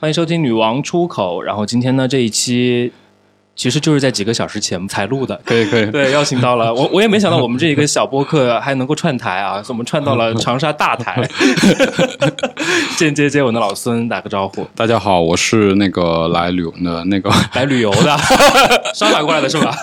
欢迎收听《女王出口》。然后今天呢，这一期其实就是在几个小时前才录的。可以可以，对，邀请到了我，我也没想到我们这一个小播客还能够串台啊！我们串到了长沙大台。间接接吻的老孙打个招呼，大家好，我是那个来旅游的那个来旅游的，上海过来的是吧？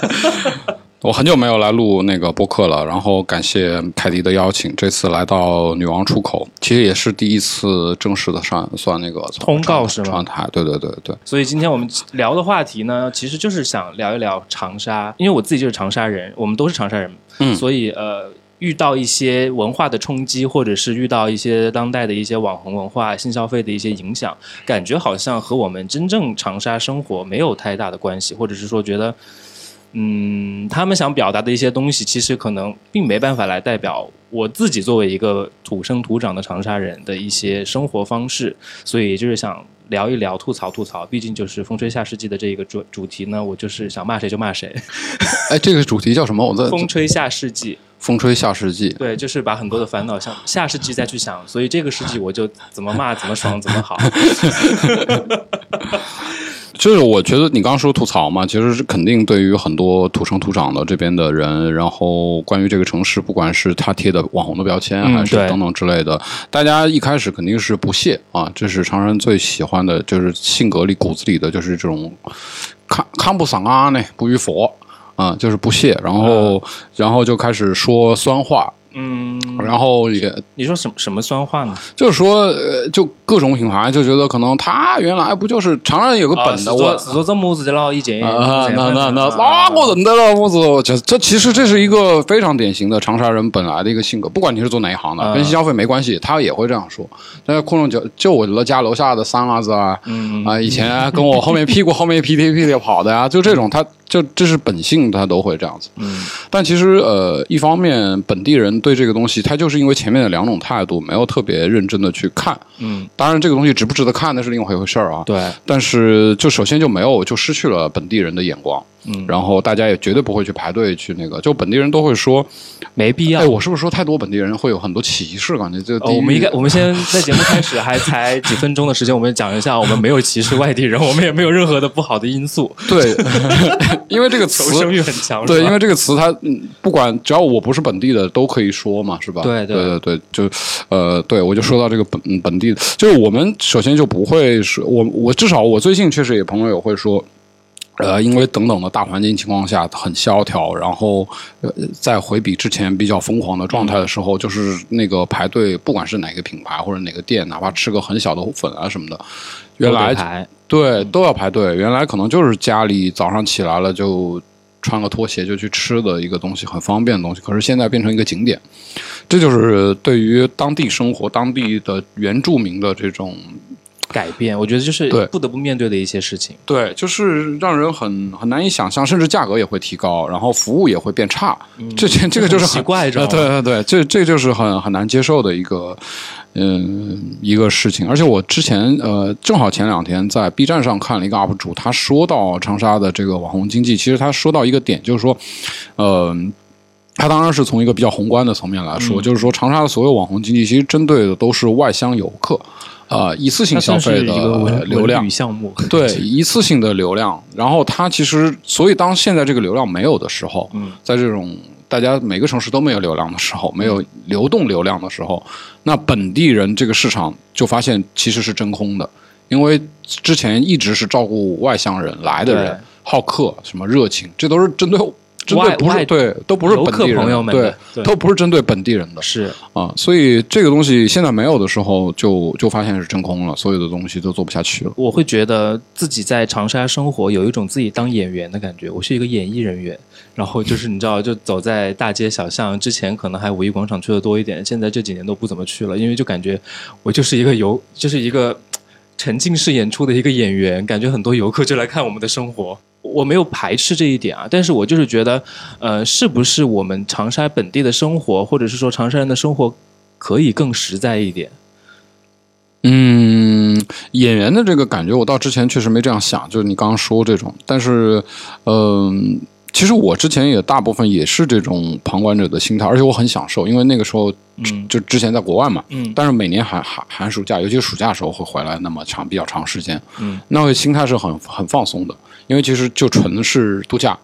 我很久没有来录那个播客了，然后感谢凯迪的邀请，这次来到女王出口，其实也是第一次正式的上算那个通告是吗？上台，对对对对。所以今天我们聊的话题呢，其实就是想聊一聊长沙，因为我自己就是长沙人，我们都是长沙人，嗯，所以呃，遇到一些文化的冲击，或者是遇到一些当代的一些网红文化、新消费的一些影响，感觉好像和我们真正长沙生活没有太大的关系，或者是说觉得。嗯，他们想表达的一些东西，其实可能并没办法来代表我自己作为一个土生土长的长沙人的一些生活方式，所以就是想聊一聊、吐槽吐槽。毕竟就是风吹下世纪的这一个主主题呢，我就是想骂谁就骂谁。哎，这个主题叫什么？我在 风吹下世纪。风吹下世纪。对，就是把很多的烦恼向下世纪再去想，所以这个世纪我就怎么骂怎么爽怎么好。就是我觉得你刚刚说吐槽嘛，其实是肯定对于很多土生土长的这边的人，然后关于这个城市，不管是他贴的网红的标签，还是等等之类的，大家一开始肯定是不屑啊。这是常人最喜欢的，就是性格里骨子里的就是这种看看不上啊，那不与佛啊，就是不屑，然后然后就开始说酸话。嗯，然后也你说什么什么酸话呢？就是说，呃，就各种品牌就觉得可能他原来不就是长安有个本的，我是做这么子的了，已经啊，那那那那个认得了？我觉得这其实这是一个非常典型的长沙人本来的一个性格，不管你是做哪一行的，跟消费没关系，他也会这样说。那窟窿就就我的家楼下的三娃子啊，啊，以前跟我后面屁股后面屁颠屁颠跑的呀，就这种他。就这是本性，他都会这样子。嗯，但其实呃，一方面本地人对这个东西，他就是因为前面的两种态度，没有特别认真的去看。嗯，当然这个东西值不值得看，那是另外一回事儿啊。对，但是就首先就没有，就失去了本地人的眼光。嗯，然后大家也绝对不会去排队去那个，就本地人都会说没必要。哎，我是不是说太多本地人会有很多歧视感觉？就我们应该，我们先 在节目开始还才几分钟的时间，我们讲一下，我们没有歧视外地人，我们也 没有任何的不好的因素。对，因为这个词声誉很强。对，因为这个词它不管只要我不是本地的都可以说嘛，是吧？对对对对，就呃，对我就说到这个本本地的，就是我们首先就不会说，我我至少我最近确实也朋友也会说。呃，因为等等的大环境情况下很萧条，然后呃，在回比之前比较疯狂的状态的时候，就是那个排队，不管是哪个品牌或者哪个店，哪怕吃个很小的粉啊什么的，原来对都要排队。原来可能就是家里早上起来了就穿个拖鞋就去吃的一个东西，很方便的东西。可是现在变成一个景点，这就是对于当地生活、当地的原住民的这种。改变，我觉得就是不得不面对的一些事情。对，就是让人很很难以想象，甚至价格也会提高，然后服务也会变差。这这这个就是奇怪，对对对，这这就是很很难接受的一个嗯一个事情。而且我之前呃，正好前两天在 B 站上看了一个 UP 主，他说到长沙的这个网红经济，其实他说到一个点，就是说，呃，他当然是从一个比较宏观的层面来说，就是说长沙的所有网红经济，其实针对的都是外乡游客。呃，一次性消费的流量项目，对一次性的流量。然后它其实，所以当现在这个流量没有的时候，在这种大家每个城市都没有流量的时候，没有流动流量的时候，那本地人这个市场就发现其实是真空的，因为之前一直是照顾外乡人来的人，好客什么热情，这都是针对。针对不是对，都不是本地人，对，都不是针对本地人的，是啊，所以这个东西现在没有的时候，就就发现是真空了，所有的东西都做不下去了。我会觉得自己在长沙生活，有一种自己当演员的感觉。我是一个演艺人员，然后就是你知道，就走在大街小巷，之前可能还五一广场去的多一点，现在这几年都不怎么去了，因为就感觉我就是一个游，就是一个沉浸式演出的一个演员，感觉很多游客就来看我们的生活。我没有排斥这一点啊，但是我就是觉得，呃，是不是我们长沙本地的生活，或者是说长沙人的生活，可以更实在一点？嗯，演员的这个感觉，我到之前确实没这样想，就是你刚刚说这种，但是，嗯，其实我之前也大部分也是这种旁观者的心态，而且我很享受，因为那个时候嗯。就之前在国外嘛，嗯。但是每年寒寒寒暑假，尤其是暑假的时候会回来那么长比较长时间，嗯，那会心态是很很放松的，因为其实就纯是度假，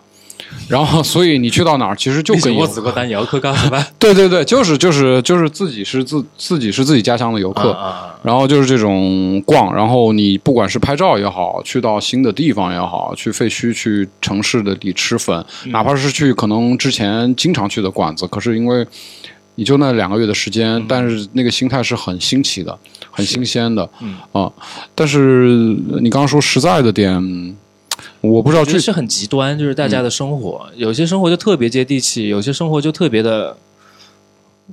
然后所以你去到哪儿，其实就跟游我只个单游客干什么？对对对，就是就是就是自己是自自己是自己家乡的游客，啊，然后就是这种逛，然后你不管是拍照也好，去到新的地方也好，去废墟、去城市的里吃粉，哪怕是去可能之前经常去的馆子，可是因为你就那两个月的时间，但是那个心态是很新奇的，很新鲜的，嗯。啊。但是你刚刚说实在的点，我不知道具我觉得是很极端，就是大家的生活，有些生活就特别接地气，有些生活就特别的，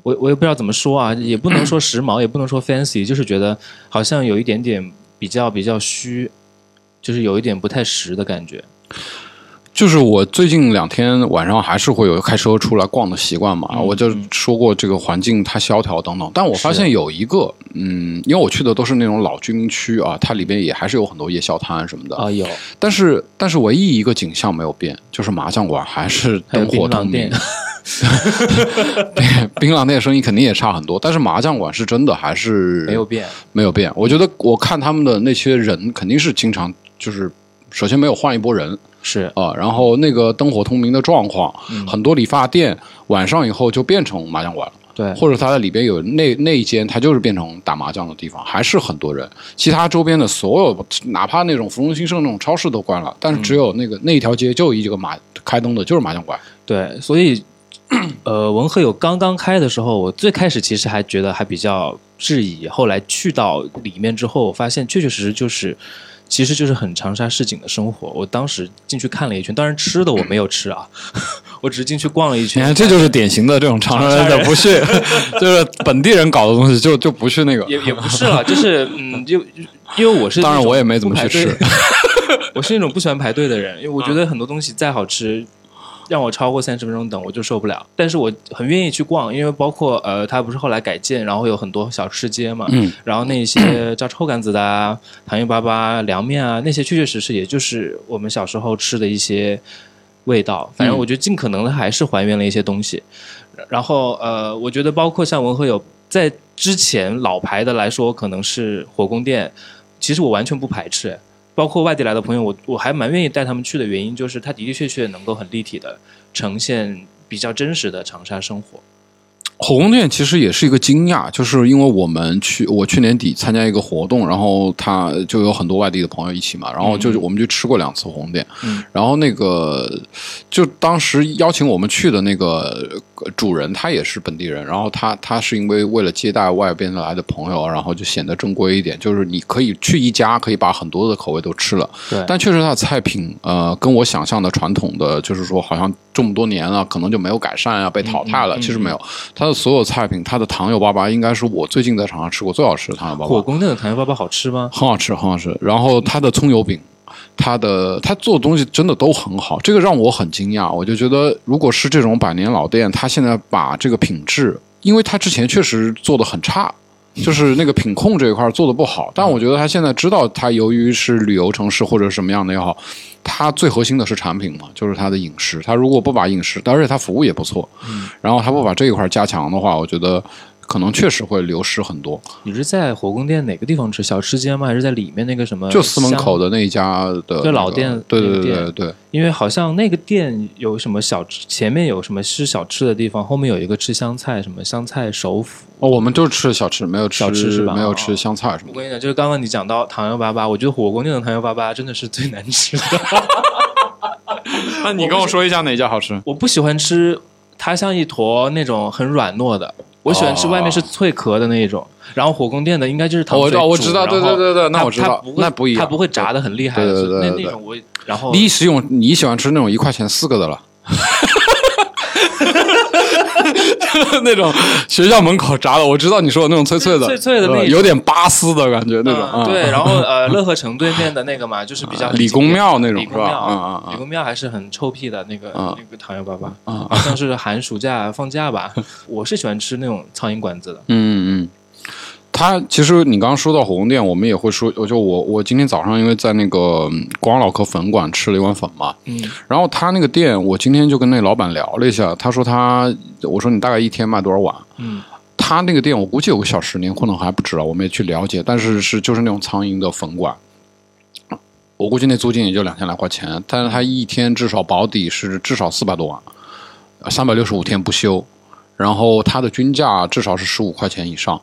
我我也不知道怎么说啊，也不能说时髦，也不能说 fancy，就是觉得好像有一点点比较比较虚，就是有一点不太实的感觉。就是我最近两天晚上还是会有开车出来逛的习惯嘛，嗯我就说过这个环境太萧条等等，但我发现有一个，嗯，因为我去的都是那种老居民区啊，它里边也还是有很多夜宵摊什么的，啊，有但是但是唯一一个景象没有变，就是麻将馆还是灯火通明对，槟榔店生意肯定也差很多，但是麻将馆是真的还是没有变，没有变。我觉得我看他们的那些人肯定是经常就是。首先没有换一波人是啊、然后那个灯火通明的状况，很多理发店晚上以后就变成麻将馆了。对，或者它在里边有那那一间，它就是变成打麻将的地方，还是很多人。其他周边的所有，哪怕那种芙蓉兴盛那种超市都关了，但是只有那个、那一条街就一个麻开灯的，就是麻将馆。对，所以，呃，文和友刚刚开的时候，我最开始其实还觉得还比较质疑，后来去到里面之后，我发现确确实实就是，其实就是很长沙市井的生活。我当时进去看了一圈，当然吃的我没有吃啊，我只是进去逛了一圈。你看，这就是典型的这种长沙人的不屑，就是本地人搞的东西就就不去那个。也也不是了，就是嗯，就因为我是当然我也没怎么去吃 我是那种不喜欢排队的人，因为我觉得很多东西再好吃，让我超过三十分钟等我就受不了。但是我很愿意去逛，因为包括呃，它不是后来改建，然后有很多小吃街嘛，嗯，然后那些叫臭干子的啊、糖油粑粑、凉面啊，那些确确实实也就是我们小时候吃的一些味道。反正嗯我觉得尽可能的还是还原了一些东西。然后呃，我觉得包括像文和友在之前老牌的来说，可能是火宫殿，其实我完全不排斥。包括外地来的朋友，我我还蛮愿意带他们去的原因，就是他的的确确能够很立体的呈现比较真实的长沙生活。火宫殿其实也是一个惊讶，就是因为我们去，我去年底参加一个活动，然后他就有很多外地的朋友一起嘛，然后就是我们就吃过两次火宫殿，嗯。然后那个就当时邀请我们去的那个呃主人，他也是本地人，然后他他是因为为了接待外边来的朋友，然后就显得正规一点，就是你可以去一家可以把很多的口味都吃了，对，但确实它的菜品，呃，跟我想象的传统的，就是说好像这么多年了，可能就没有改善啊，被淘汰了。嗯嗯其实没有，它的所有菜品，它的糖油粑粑应该是我最近在长沙吃过最好吃的糖油粑粑，火宫殿的糖油粑粑好吃吗？很好吃，很好吃。然后它的葱油饼。它的它做的东西真的都很好，这个让我很惊讶。我就觉得，如果是这种百年老店，它现在把这个品质，因为它之前确实做的很差，就是那个品控这一块做的不好。但我觉得他现在知道，它由于是旅游城市或者什么样的也好，它最核心的是产品嘛，就是它的饮食。它如果不把饮食，而且它服务也不错，然后它不把这一块加强的话，我觉得可能确实会流失很多。你是在火宫殿哪个地方吃？小吃街吗？还是在里面那个什么？就司门口。的那一家的、那个，就老店对对对对对。因为好像那个店有什么小吃，前面有什么吃小吃的地方，后面有一个吃香菜，什么香菜首府。哦，我们就吃小吃，没有吃小吃是吧没有吃哦香菜什么的。我跟你讲，就是刚刚你讲到糖油粑粑，我觉得火宫殿的糖油粑粑真的是最难吃的。那你跟我说一下哪家好吃？我不喜欢吃它像一坨那种很软糯的，我喜欢吃外面是脆壳的那一种。然后火宫殿的应该就是糖水煮我知道我煮知道对对对对那它我知道那不一样它不会炸的很厉害对对对那那种我然后你食用你喜欢吃那种一块钱四个的了。那种学校门口炸的，我知道你说的那种脆脆的，脆脆的那种。呃有点巴斯的感觉那种。对，然后呃，乐和城对面的那个嘛，就是比较理工庙那种是吧理工庙，嗯嗯嗯理工庙还是很臭屁的那个嗯那个糖油粑粑，嗯好像是寒暑假放假吧。我是喜欢吃那种苍蝇馆子的，嗯嗯，它其实你刚刚说到火宫殿，我们也会说，就我我今天早上因为在那个嗯光老壳粉馆吃了一碗粉嘛，嗯，然后他那个店，我今天就跟那老板聊了一下，他说他，我说你大概一天卖多少碗？嗯，他那个店我估计有个小十年，可能还不止了，我没去了解，但是是就是那种苍蝇的粉馆，我估计那租金也就两千来块钱，但是他一天至少保底是至少四百多万，三百六十五天不休，然后他的均价至少是十五块钱以上。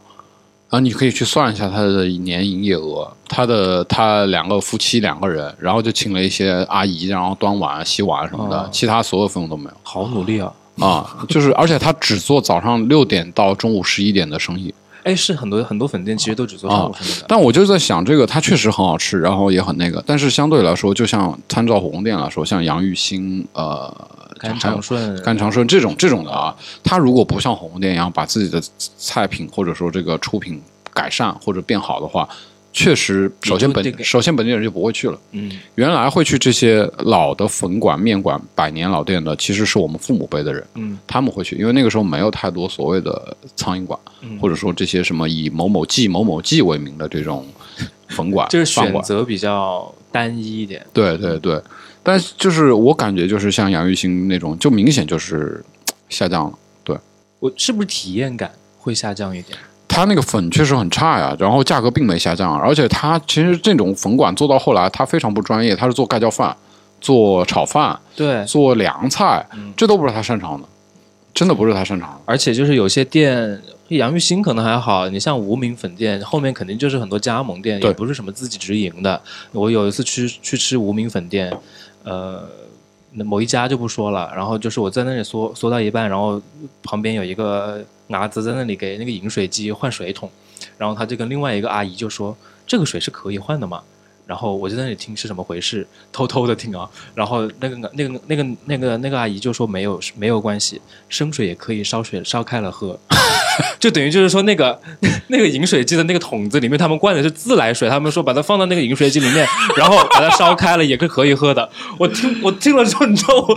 啊，你可以去算一下他的年营业额，他的他两个夫妻两个人，然后就请了一些阿姨，然后端碗、洗碗什么的，哦其他所有费用都没有好努力啊！啊。就是而且他只做早上六点到中午十一点的生意，哎，是很多很多粉店其实都只做上午生意的。但我就在想，这个它确实很好吃，然后也很那个，但是相对来说，就像参照火宫殿来说，像杨玉兴、呃甘长顺，甘长顺这种这种的啊，他如果不像火锅店一样把自己的菜品或者说这个出品改善或者变好的话，确实，首先这个本首先本地人就不会去了。嗯，原来会去这些老的粉馆、面馆、百年老店的，其实是我们父母辈的人，嗯，他们会去，因为那个时候没有太多所谓的苍蝇馆，嗯或者说这些什么以某某记、某某记为名的这种粉馆、就是。选择比较单一一点。对对对，但是就是我感觉就是像杨玉兴那种，就明显就是 下降了。对我是不是体验感会下降一点？它那个粉确实很差呀，然后价格并没下降，而且它其实这种粉馆做到后来，它非常不专业，它是做盖浇饭、做炒饭、对，做凉菜，嗯这都不是他擅长的，真的不是他擅长的。而且就是有些店，杨玉兴可能还好，你像无名粉店后面肯定就是很多加盟店，也不是什么自己直营的。我有一次去去吃无名粉店，呃，某一家就不说了，然后就是我在那里缩缩到一半，然后旁边有一个伢子在那里给那个饮水机换水桶，然后他就跟另外一个阿姨就说：“这个水是可以换的嘛？”然后我就在那里听是怎么回事，偷偷的听啊。然后那个那个那个那个那个阿姨就说没有没有关系，生水也可以烧水烧开了喝。就等于就是说，那个那个饮水机的那个桶子里面，他们灌的是自来水，他们说把它放到那个饮水机里面，然后把它烧开了也是可以喝的。我听我听了之后，你知道我，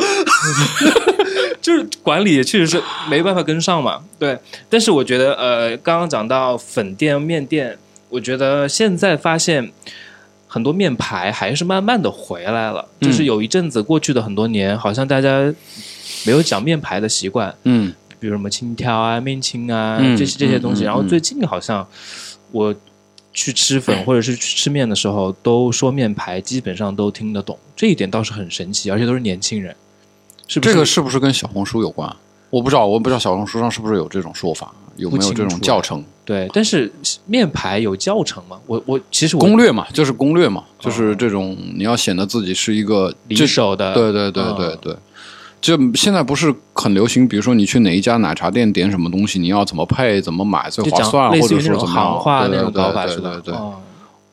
就是管理也确实是没办法跟上嘛。对，但是我觉得呃，刚刚讲到粉店、面店，我觉得现在发现。很多面牌还是慢慢的回来了，嗯就是有一阵子过去的很多年，好像大家没有讲面牌的习惯，嗯比如什么青条啊、面青啊、嗯这些这些东西。然后最近好像我去吃粉或者是去吃面的时候，都说面牌基本上都听得懂，这一点倒是很神奇，而且都是年轻人，是不是？这个是不是跟小红书有关？我不知道，我不知道小红书上是不是有这种说法，有没有这种教程？对，但是面牌有教程吗？我我其实我攻略嘛，就是攻略嘛，就是这种你要显得自己是一个离这手的，对对对嗯对对。就现在不是很流行，比如说你去哪一家奶茶店点什么东西，你要怎么配、怎么买最划算，或者说怎么话对那种对搞法是吧？对对对，哦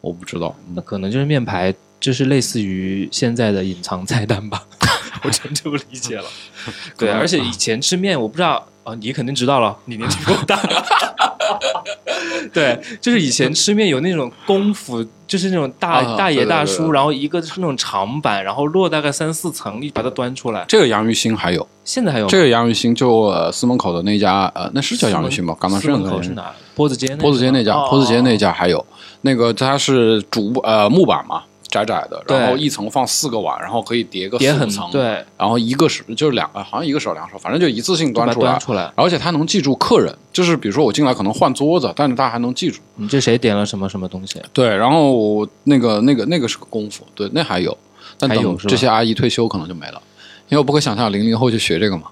我不知道。嗯那可能就是面牌，就是类似于现在的隐藏菜单吧，我真就不理解了。对，而且以前吃面，我不知道啊、你肯定知道了，你年纪比我大。对，就是以前吃面有那种功夫，就是那种大、啊大爷对对对大叔，然后一个是那种长板，然后摞大概三四层，你把它端出来。这个杨玉兴还有，现在还有这个杨玉兴就呃司门口的那家呃，那是叫杨玉兴吧？港南四深的门口是哪？坡子街那坡子街那家，哦坡子街那家还有那个它是竹呃木板嘛，窄窄的，然后一层放四个碗，然后可以叠个四五层，，对，然后一个是就是两个，好像一个手两手，反正就一次性端出来端，出来。而且它能记住客人，就是比如说我进来可能换桌子，但是他还能记住。你这谁点了什么什么东西？对，然后那个那个那个是个功夫，对，那还有，但等这些阿姨退休可能就没了，因为我不可想象零零后去学这个嘛。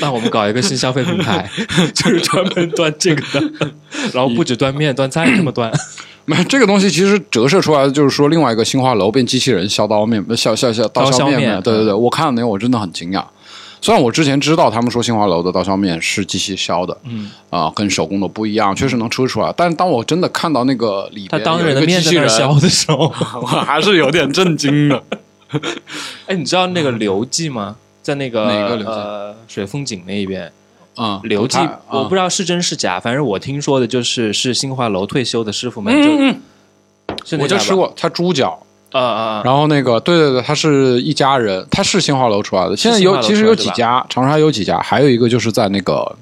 那我们搞一个新消费品牌，就是专门端这个的，然后不止端面，端菜也这么端。没，这个东西其实折射出来的就是说，另外一个新华楼变机器人削刀面，削削削刀削面对对对，我看了那个我真的很惊讶。虽然我之前知道他们说新华楼的刀削面是机器削的，嗯，啊、跟手工的不一样，确实能吃出来。但是当我真的看到那个里他边有一当人的面削的时候，我还是有点震惊的。哎，你知道那个刘记吗？在那个哪个呃水风井那一边，嗯，刘记我不知道是真是假，反正我听说的就是是新华楼退休的师傅们嗯就我就吃过，他猪脚，啊啊啊！然后那个，对对对，他是一家人，他是新华楼出来的。现在有其实有几家，长沙有几家，还有一个就是在那个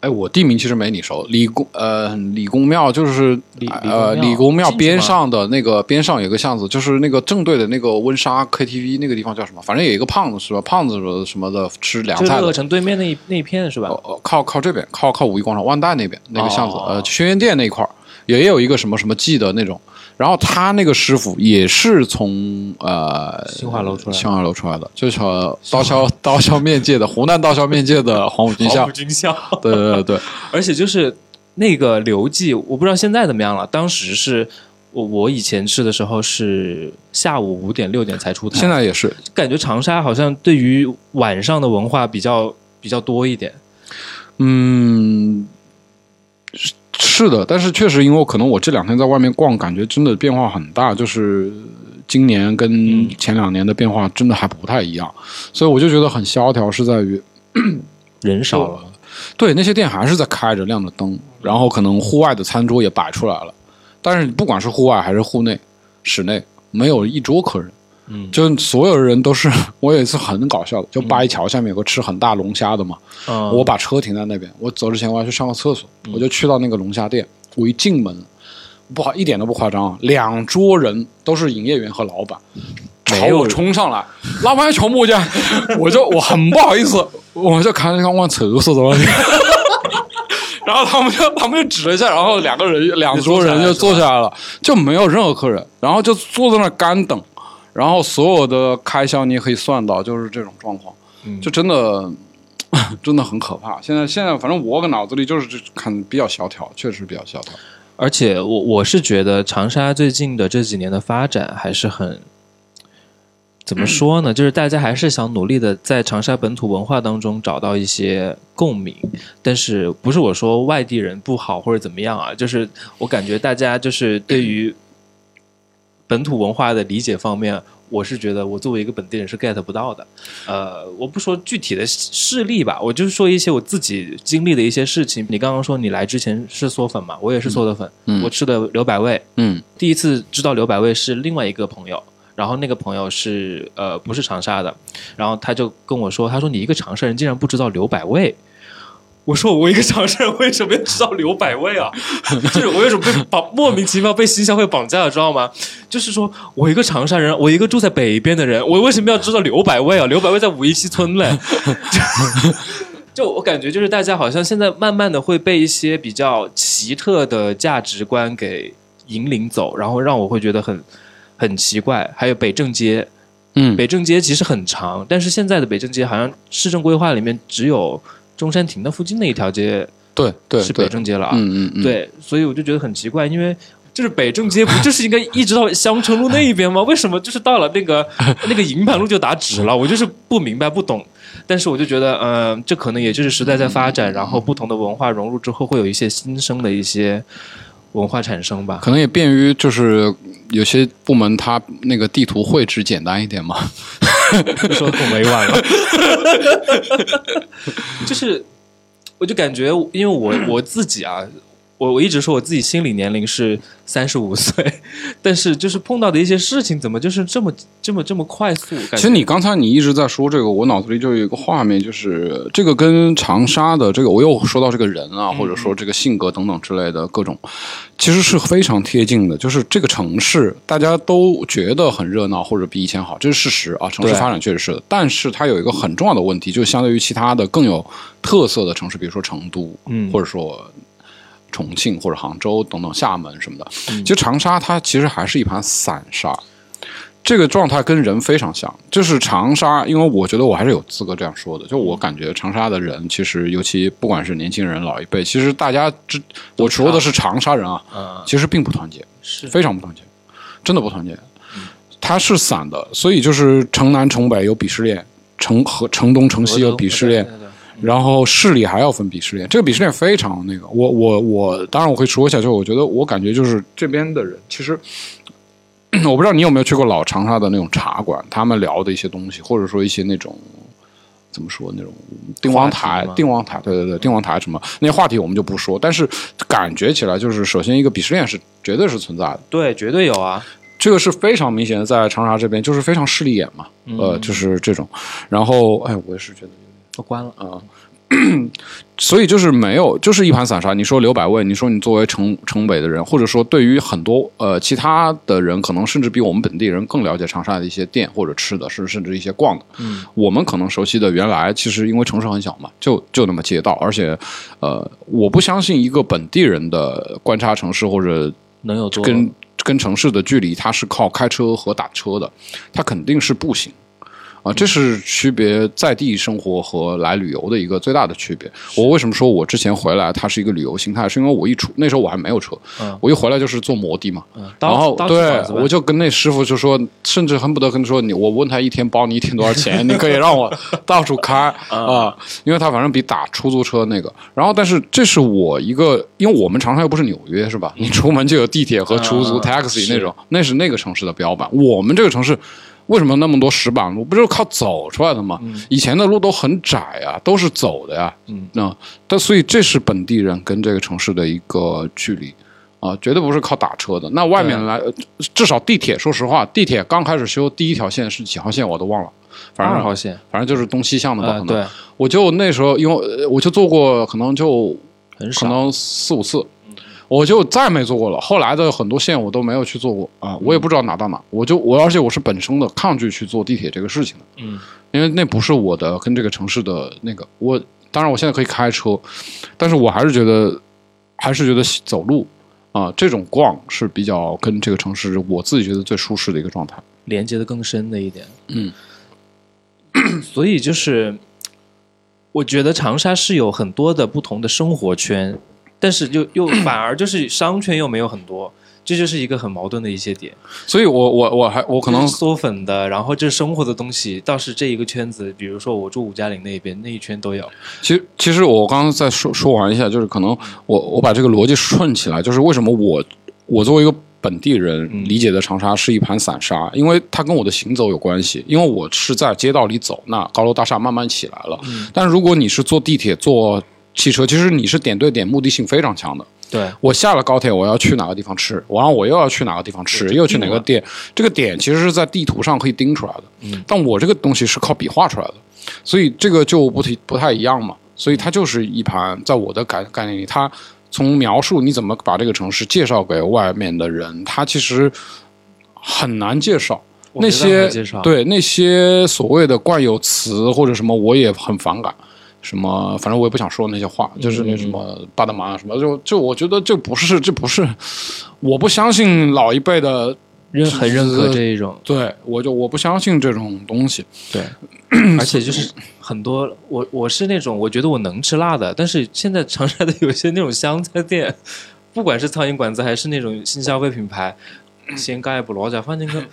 哎，我地名其实没你熟，李公呃李公庙就是理呃理理工庙边上的那个边上有个巷子，就是那个正对的那个温莎 KTV 那个地方叫什么？反正有一个胖子是吧？胖子什么的吃凉就是乐。城对面那一那一片是吧？靠靠这边，靠靠五一广场万代那边那个巷子，哦呃，轩辕店那一块儿也有一个什么什么记的那种。然后他那个师傅也是从呃新华楼出来新华楼出来的，就是呃刀削 刀削面界的湖南刀削面界的黄埔军校。黄埔，军校，对对对。对，而且就是那个刘记，我不知道现在怎么样了。当时是我我以前吃的时候是下午五点六点才出摊，现在也是，感觉长沙好像对于晚上的文化比较比较多一点。嗯，是是的，但是确实，因为可能我这两天在外面逛，感觉真的变化很大，就是今年跟前两年的变化真的还不太一样，所以我就觉得很萧条，是在于 人少了，对那些店还是在开着亮着灯，然后可能户外的餐桌也摆出来了，但是不管是户外还是户内、室内，没有一桌客人。嗯。就所有人都是，我有一次很搞笑的，就八一桥下面有个吃很大龙虾的嘛，嗯，我把车停在那边，我走之前我要去上个厕所，我就去到那个龙虾店，我一进门，不好一点都不夸张啊，两桌人都是营业员和老板，朝我冲上来，老板要瞧木匠，我就我很不好意思，我就看看往厕所走了。然后他们就他们就指了一下，然后两个人两桌人就坐下来了，就没有任何客人，然后就坐在那儿干等，然后所有的开销你也可以算到，就是这种状况，嗯就真的 真的很可怕。现在现在反正我脑子里就是这看比较萧条，确实比较萧条。而且我我是觉得长沙最近的这几年的发展还是很。怎么说呢？就是大家还是想努力的在长沙本土文化当中找到一些共鸣，但是不是我说外地人不好或者怎么样啊？就是我感觉大家就是对于本土文化的理解方面，我是觉得我作为一个本地人是 get 不到的。呃，我不说具体的事例吧，我就是说一些我自己经历的一些事情。你刚刚说你来之前是嗦粉嘛，我也是嗦的粉，嗯我吃的刘百味。嗯第一次知道刘百味是另外一个朋友，然后那个朋友是呃不是长沙的，然后他就跟我说，他说你一个长沙人竟然不知道刘百味。我说我一个长沙人为什么要知道刘百味啊？就是我有种被绑莫名其妙被新消费绑架了，知道吗？就是说我一个长沙人，我一个住在北边的人，我为什么要知道刘百味啊？刘百味在五一西村嘞。就我感觉，就是大家好像现在慢慢的会被一些比较奇特的价值观给引领走，然后让我会觉得很很奇怪。还有北正街，嗯北正街其实很长，但是现在的北正街好像市政规划里面只有中山亭的附近那一条街对对是北，正街了啊。嗯嗯嗯，对，所以我就觉得很奇怪，因为就是北正街不就是应该一直到香城路那一边吗？为什么就是到了那个 那个营盘路就打直了？我就是不明白不懂。但是我就觉得，嗯、这可能也就是时代在发展，然后不同的文化融入之后，会有一些新生的一些文化产生吧。可能也便于就是有些部门它那个地图绘制简单一点嘛。说的很委婉了，就是我就感觉，因为我我自己啊，我我一直说我自己心理年龄是三十五岁，但是就是碰到的一些事情，怎么就是这么这么这么快速？其实你刚才你一直在说这个，我脑子里就有一个画面，就是这个跟长沙的这个，我又说到这个人啊，或者说这个性格等等之类的各种，其实是非常贴近的。就是这个城市，大家都觉得很热闹，或者比以前好，这是事实啊。城市发展确实是的，但是它有一个很重要的问题，就相对于其他的更有特色的城市，比如说成都，嗯或者说。重庆或者杭州等等，厦门什么的，嗯。其实长沙它其实还是一盘散沙，这个状态跟人非常像，就是长沙，因为我觉得我还是有资格这样说的，就我感觉长沙的人，其实尤其不管是年轻人、老一辈，其实大家之我说的是长沙人啊，嗯其实并不团结，是。非常不团结，真的不团结。它是散的，所以就是城南城北有鄙视链，城和城东城西有鄙视链，然后势力还要分鄙视链，这个鄙视链非常那个。我我我，当然我会说一下，就我觉得我感觉就是这边的人，其实 我不知道你有没有去过老长沙的那种茶馆，他们聊的一些东西，或者说一些那种怎么说那种定王台定王台，对对对，定王台什么那些话题我们就不说，但是感觉起来就是，首先一个鄙视链是绝对是存在的。对，绝对有啊。这个是非常明显的，在长沙这边就是非常势利眼嘛，呃，就是这种。然后，哎，我也是觉得我关了，啊、所以就是没有，就是一盘散沙。你说刘百卫，你说你作为城城北的人，或者说对于很多呃其他的人，可能甚至比我们本地人更了解长沙的一些店或者吃的，是甚至一些逛的。嗯，我们可能熟悉的原来其实因为城市很小嘛，就就那么街道，而且呃，我不相信一个本地人的观察城市或者能有多跟跟城市的距离，他是靠开车和打车的，他肯定是步行。啊，这是区别在地生活和来旅游的一个最大的区别。我为什么说我之前回来它是一个旅游心态？是因为我一出那时候我还没有车，嗯我一回来就是坐摩的嘛。嗯，然后对我就跟那师傅就说，甚至恨不得跟他说你，我问他一天包你一天多少钱，你可以让我到处开啊、因为他反正比打出租车那个。然后，但是这是我一个，因为我们长沙又不是纽约是吧？你出门就有地铁和出租、嗯 taxi 那种，那是那个城市的标板。我们这个城市。为什么那么多石板路？不就是靠走出来的吗？以前的路都很窄啊，都是走的呀。嗯，那但所以这是本地人跟这个城市的一个距离啊，绝对不是靠打车的。那外面来，呃至少地铁，说实话，地铁刚开始修第一条线是几号线我都忘了，反正二号线，反正就是东西向的吧。对，我就那时候因为呃我就坐过，可能就很少。可能四五次，我就再没坐过了。后来的很多线我都没有去坐过啊，我也不知道哪到哪。我就我而且我是本身的抗拒去坐地铁这个事情的，嗯，因为那不是我的跟这个城市的那个。我当然我现在可以开车，但是我还是觉得还是觉得走路啊这种逛是比较跟这个城市我自己觉得最舒适的一个状态。连接的更深的一点。嗯，所以就是，我觉得长沙是有很多的不同的生活圈，但是又又反而就是商圈又没有很多，这就是一个很矛盾的一些点。所以我我我还我可能就是嗦粉的，然后这生活的东西倒是这一个圈子，比如说我住五嘉陵那边那一圈都有。其实，其实我刚刚再说说完一下，就是可能我我把这个逻辑顺起来，就是为什么我我作为一个本地人嗯理解的长沙是一盘散沙，因为它跟我的行走有关系。因为我是在街道里走，那高楼大厦慢慢起来了。但如果你是坐地铁、坐汽车，其实你是点对点，目的性非常强的。对，我下了高铁，我要去哪个地方吃，然后我又要去哪个地方吃，又去哪个店，这个点其实是在地图上可以盯出来的。嗯，但我这个东西是靠笔画出来的，所以这个就不太不太一样嘛。所以它就是一盘，在我的概概念里，它从描述你怎么把这个城市介绍给外面的人，它其实很难介绍。那些介绍，对那些所谓的惯有词或者什么，我也很反感。什么，反正我也不想说那些话，就是那什么巴德玛啊什么，就就我觉得这不是，这不是，我不相信老一辈的，认很认可这一种，对我就我不相信这种东西。对，而且就是很多我我是那种我觉得我能吃辣的，但是现在长沙的有些那种湘菜店，不管是苍蝇馆子还是那种新消费品牌，先盖不罗家，反正个。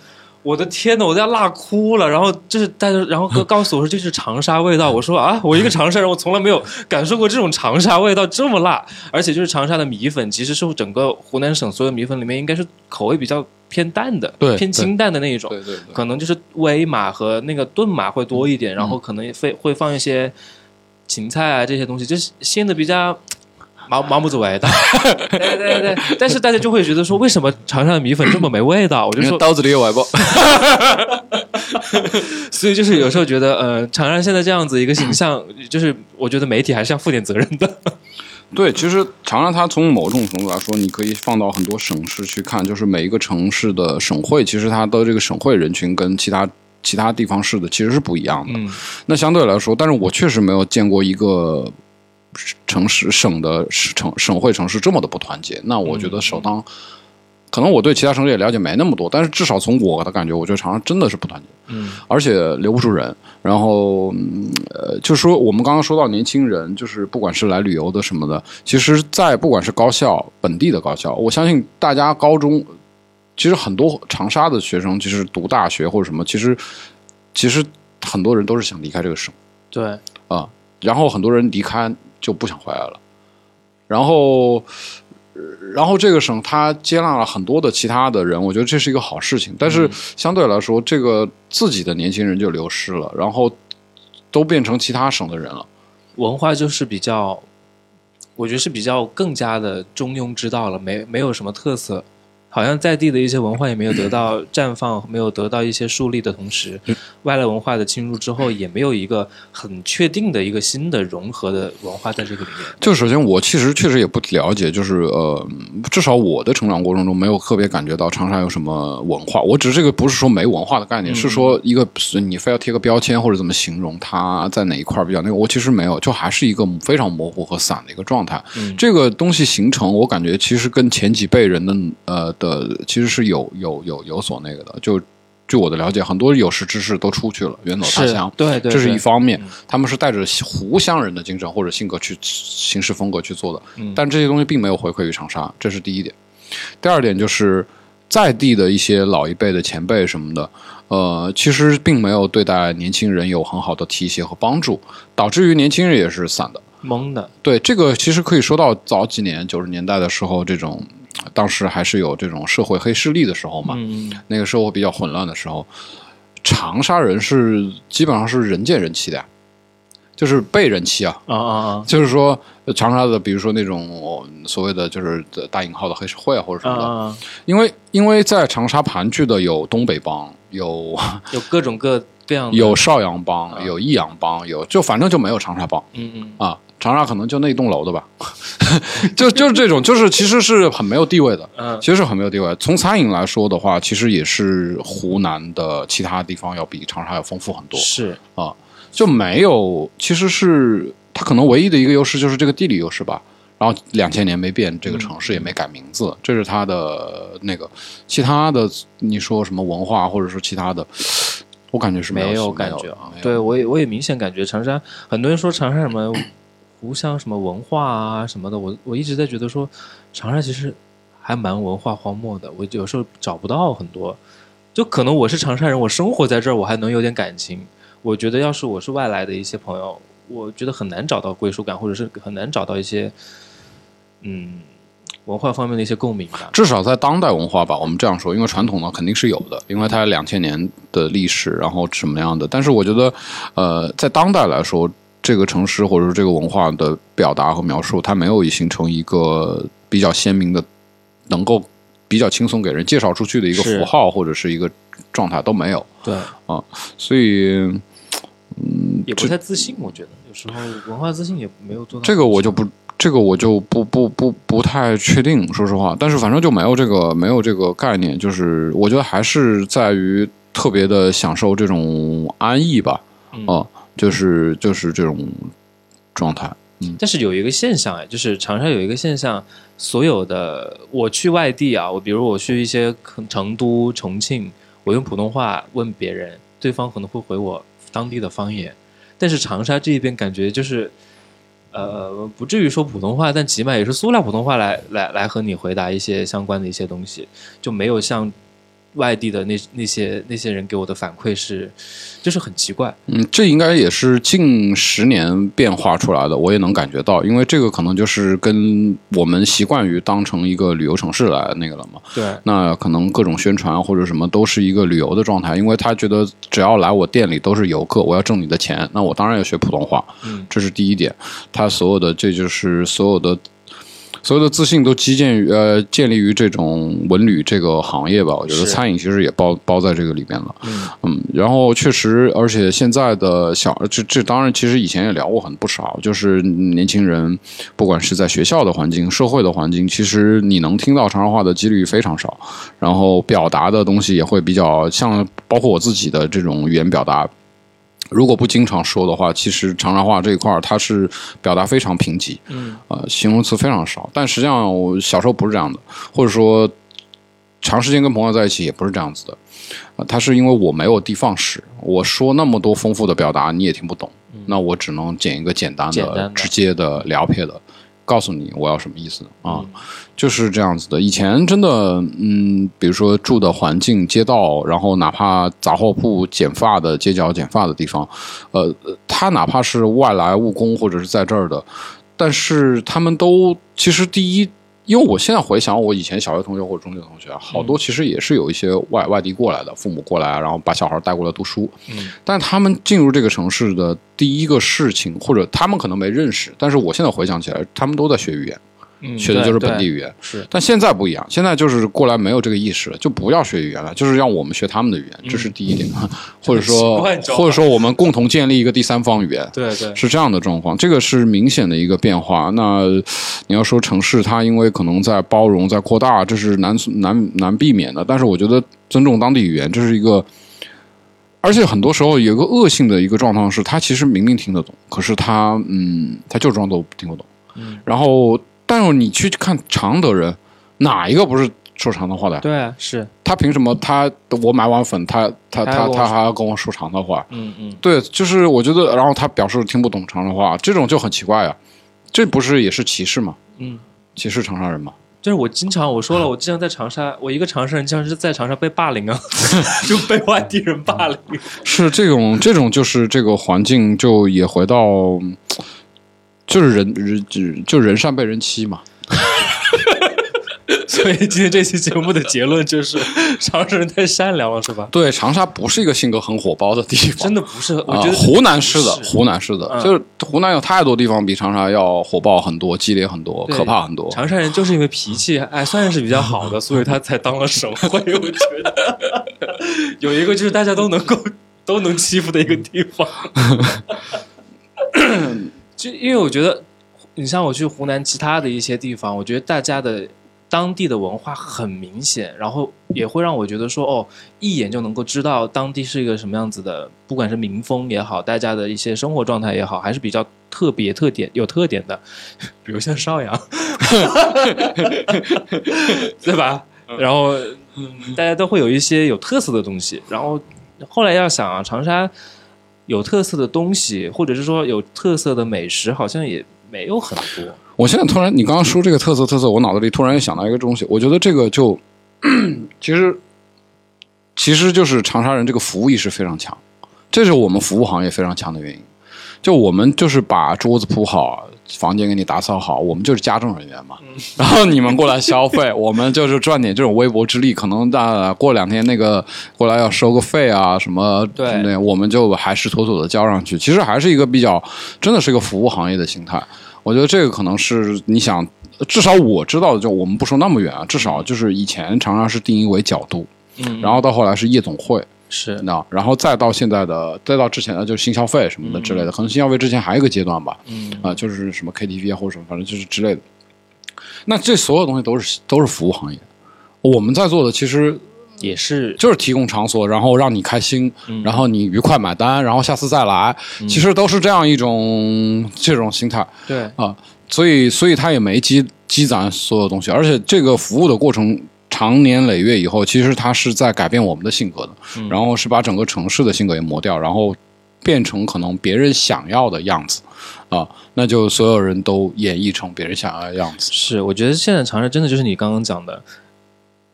我的天呐，我都要辣哭了。然后就是大家，然后告告诉我说这是长沙味道。我说啊，我一个长沙人，我从来没有感受过这种长沙味道这么辣。而且就是长沙的米粉，其实是整个湖南省所有米粉里面应该是口味比较偏淡的，对偏清淡的那一种。对对对，可能就是微码和那个炖码会多一点，然后可能会会放一些芹菜啊这些东西，就是鲜的比较毛毛不子味道。对对对，但是大家就会觉得说，为什么长沙的米粉这么没味道？我就说，刀子里有外包。所以就是有时候觉得，呃，长沙现在这样子一个形象，就是我觉得媒体还是要负点责任的。对，其实长沙它从某种程度来说，你可以放到很多省市去看，就是每一个城市的省会，其实它的这个省会人群跟其他其他地方市的其实是不一样的。嗯那相对来说，但是我确实没有见过一个城市省的省省会城市这么的不团结。那我觉得首当，可能我对其他城市也了解没那么多，但是至少从我的感觉，我觉得长沙真的是不团结。嗯而且留不住人。然后，嗯呃，就是说我们刚刚说到年轻人，就是不管是来旅游的什么的，其实，在不管是高校本地的高校，我相信大家高中，其实很多长沙的学生，其实读大学或者什么，其实其实很多人都是想离开这个省对，啊，然后很多人离开就不想回来了，然后。然后这个省它接纳了很多的其他的人，我觉得这是一个好事情。但是相对来说，这个自己的年轻人就流失了，然后都变成其他省的人了。文化就是比较，我觉得是比较更加的中庸之道了，没没有什么特色。好像在地的一些文化也没有得到 绽放，没有得到一些树立的同时，外来文化的侵入之后，也没有一个很确定的一个新的融合的文化在这个里面。就首先，我其实确实也不了解，就是呃，至少我的成长过程中没有特别感觉到长沙有什么文化。我只是这个不是说没文化的概念，是说一个你非要贴个标签或者怎么形容它在哪一块比较那个，我其实没有，就还是一个非常模糊和散的一个状态。这个东西形成，我感觉其实跟前几辈人的呃的其实是有有有有所那个的。就据我的了解，很多有识之士都出去了，远走他乡。对对，这是一方面，他们是带着湖湘人的精神或者性格去行事风格去做的。但这些东西并没有回馈于长沙，这是第一点。第二点就是在地的一些老一辈的前辈什么的，呃，其实并没有对待年轻人有很好的提携和帮助，导致于年轻人也是散的。懵的，对这个其实可以说到早几年九十年代的时候，这种当时还是有这种社会黑势力的时候嘛，那个社会比较混乱的时候，长沙人是基本上是人见人欺的，就是被人欺啊。啊啊！就是说长沙的，比如说那种所谓的就是大引号的黑社会啊或者什么的，因为因为在长沙盘踞的有东北帮，有 有各种各这样有邵阳帮，有益阳帮，有就反正就没有长沙帮，嗯嗯。啊。长沙可能就那一栋楼的吧，就就是这种，就是其实是很没有地位的，嗯，其实是很没有地位。从餐饮来说的话，其实也是湖南的其他地方要比长沙要丰富很多，是啊，就没有，其实是它可能唯一的一个优势就是这个地理优势吧。然后两千年没变，这个城市也没改名字，这是它的那个。其他的你说什么文化或者说其他的，我感觉是没有感觉啊。对我也我也明显感觉长沙，很多人说长沙什么。湖湘什么文化啊什么的，我我一直在觉得说，长沙其实还蛮文化荒漠的。我有时候找不到很多，就可能我是长沙人，我生活在这儿，我还能有点感情。我觉得要是我是外来的一些朋友，我觉得很难找到归属感，或者是很难找到一些嗯文化方面的一些共鸣吧。至少在当代文化吧，我们这样说，因为传统呢肯定是有的，因为它两千年的历史，然后什么样的。但是我觉得，呃，在当代来说。这个城市或者说这个文化的表达和描述，它没有形成一个比较鲜明的、能够比较轻松给人介绍出去的一个符号或者是一个状态都没有。对啊，所以嗯，也不太自信。我觉得有时候文化自信也没有做到。这个我就不，这个我就不不不不太确定，说实话。但是反正就没有这个没有这个概念，就是我觉得还是在于特别的享受这种安逸吧。啊。就是就是这种状态，嗯，但是有一个现象哎，就是长沙有一个现象，所有的我去外地啊，我比如我去一些成都、重庆，我用普通话问别人，对方可能会回我当地的方言，但是长沙这边感觉就是，呃，不至于说普通话，但起码也是塑料普通话来来来和你回答一些相关的一些东西，就没有像。外地的那那些那些人给我的反馈是，就是很奇怪。嗯，这应该也是近十年变化出来的，我也能感觉到，因为这个可能就是跟我们习惯于当成一个旅游城市来那个了嘛。对。那可能各种宣传或者什么都是一个旅游的状态，因为他觉得只要来我店里都是游客，我要挣你的钱，那我当然要学普通话。嗯，这是第一点。他所有的这就是所有的。所有的自信都基建于呃，建立于这种文旅这个行业吧。我觉得餐饮其实也包包在这个里面了。嗯，然后确实，而且现在的小这这当然，其实以前也聊过很不少，就是年轻人，不管是在学校的环境、社会的环境，其实你能听到长沙话的几率非常少。然后表达的东西也会比较像，包括我自己的这种语言表达。如果不经常说的话，其实长沙话这一块儿它是表达非常贫瘠，嗯，呃，形容词非常少。但实际上我小时候不是这样的，或者说长时间跟朋友在一起也不是这样子的，啊，他是因为我没有地方使，我说那么多丰富的表达你也听不懂，那我只能捡一个简单的、直接的、聊撇的。告诉你我要什么意思啊？就是这样子的。以前真的，嗯，比如说住的环境、街道，然后哪怕杂货铺、剪发的街角剪发的地方，呃，他哪怕是外来务工或者是在这儿的，但是他们都其实第一。因为我现在回想，我以前小学同学或者中学同学，好多其实也是有一些外外地过来的，父母过来，然后把小孩带过来读书。嗯，但他们进入这个城市的第一个事情，或者他们可能没认识，但是我现在回想起来，他们都在学语言。嗯学的就是本地语言。是但现在不一样，现在就是过来没有这个意识了，就不要学语言了，就是让我们学他们的语言，这是第一点，或者说 或者说我们共同建立一个第三方语言。对对是这样的状况，这个是明显的一个变化。那你要说城市，它因为可能在包容、在扩大，这是难难难避免的。但是我觉得尊重当地语言，这是一个，而且很多时候有一个恶性的一个状况是，他其实明明听得懂，可是他嗯，他就装作听不懂。嗯然后，但是你去看常德人，哪一个不是说常德话的？对啊是他凭什么他我买碗粉，他他他他还要跟我说常德话？嗯嗯对，就是我觉得，然后他表示听不懂常德话，这种就很奇怪啊，这不是也是歧视吗？嗯。歧视长沙人吗？就是我经常我说了，我经常在长沙，我一个长沙人经常是在长沙被霸凌啊，就被外地人霸凌。是这种，这种就是这个环境就也回到，就是人人就就人善被人欺嘛。所以今天这期节目的结论就是，长沙人太善良了，是吧？对，长沙不是一个性格很火爆的地方，真的不是，我啊觉得湖南是的，湖南是的，嗯就是湖南有太多地方比长沙要火爆很多、激烈很多、可怕很多。长沙人就是因为脾气哎算是比较好的，所以他才当了省会。我觉得有一个就是大家都能够都能欺负的一个地方。就因为我觉得，你像我去湖南其他的一些地方，我觉得大家的当地的文化很明显，然后也会让我觉得说，哦，一眼就能够知道当地是一个什么样子的，不管是民风也好，大家的一些生活状态也好，还是比较特别、特点有特点的，比如像邵阳，对吧？然后，嗯，大家都会有一些有特色的东西。然后后来要想啊，长沙有特色的东西，或者是说有特色的美食，好像也没有很多。我现在突然，你刚刚说这个特色特色，我脑子里突然又想到一个东西，我觉得这个就其实其实就是长沙人这个服务意识非常强，这是我们服务行业非常强的原因。就我们就是把桌子铺好，房间给你打扫好，我们就是家政人员嘛。然后你们过来消费，我们就是赚点这种微薄之力。可能大过两天那个过来要收个费啊什么，对那我们就还是妥妥的交上去。其实还是一个比较，真的是一个服务行业的心态。我觉得这个可能是你想，至少我知道的，就我们不说那么远啊，至少就是以前常常是定义为角度，嗯，然后到后来是夜总会，是。那然后再到现在的，再到之前的就是新消费什么的之类的，可能新消费之前还有一个阶段吧，嗯。啊、就是什么 KTV 啊或者什么，反正就是之类的。那这所有东西都是都是服务行业，我们在做的其实也是。就是提供场所，然后让你开心，然后你愉快买单，然后下次再来，其实都是这样一种这种心态。对。啊，所以所以他也没积积攒所有东西，而且这个服务的过程长年累月以后，其实它是在改变我们的性格的，嗯然后是把整个城市的性格也磨掉，然后变成可能别人想要的样子啊，那就所有人都演绎成别人想要的样子。是，我觉得现在长沙真的就是你刚刚讲的，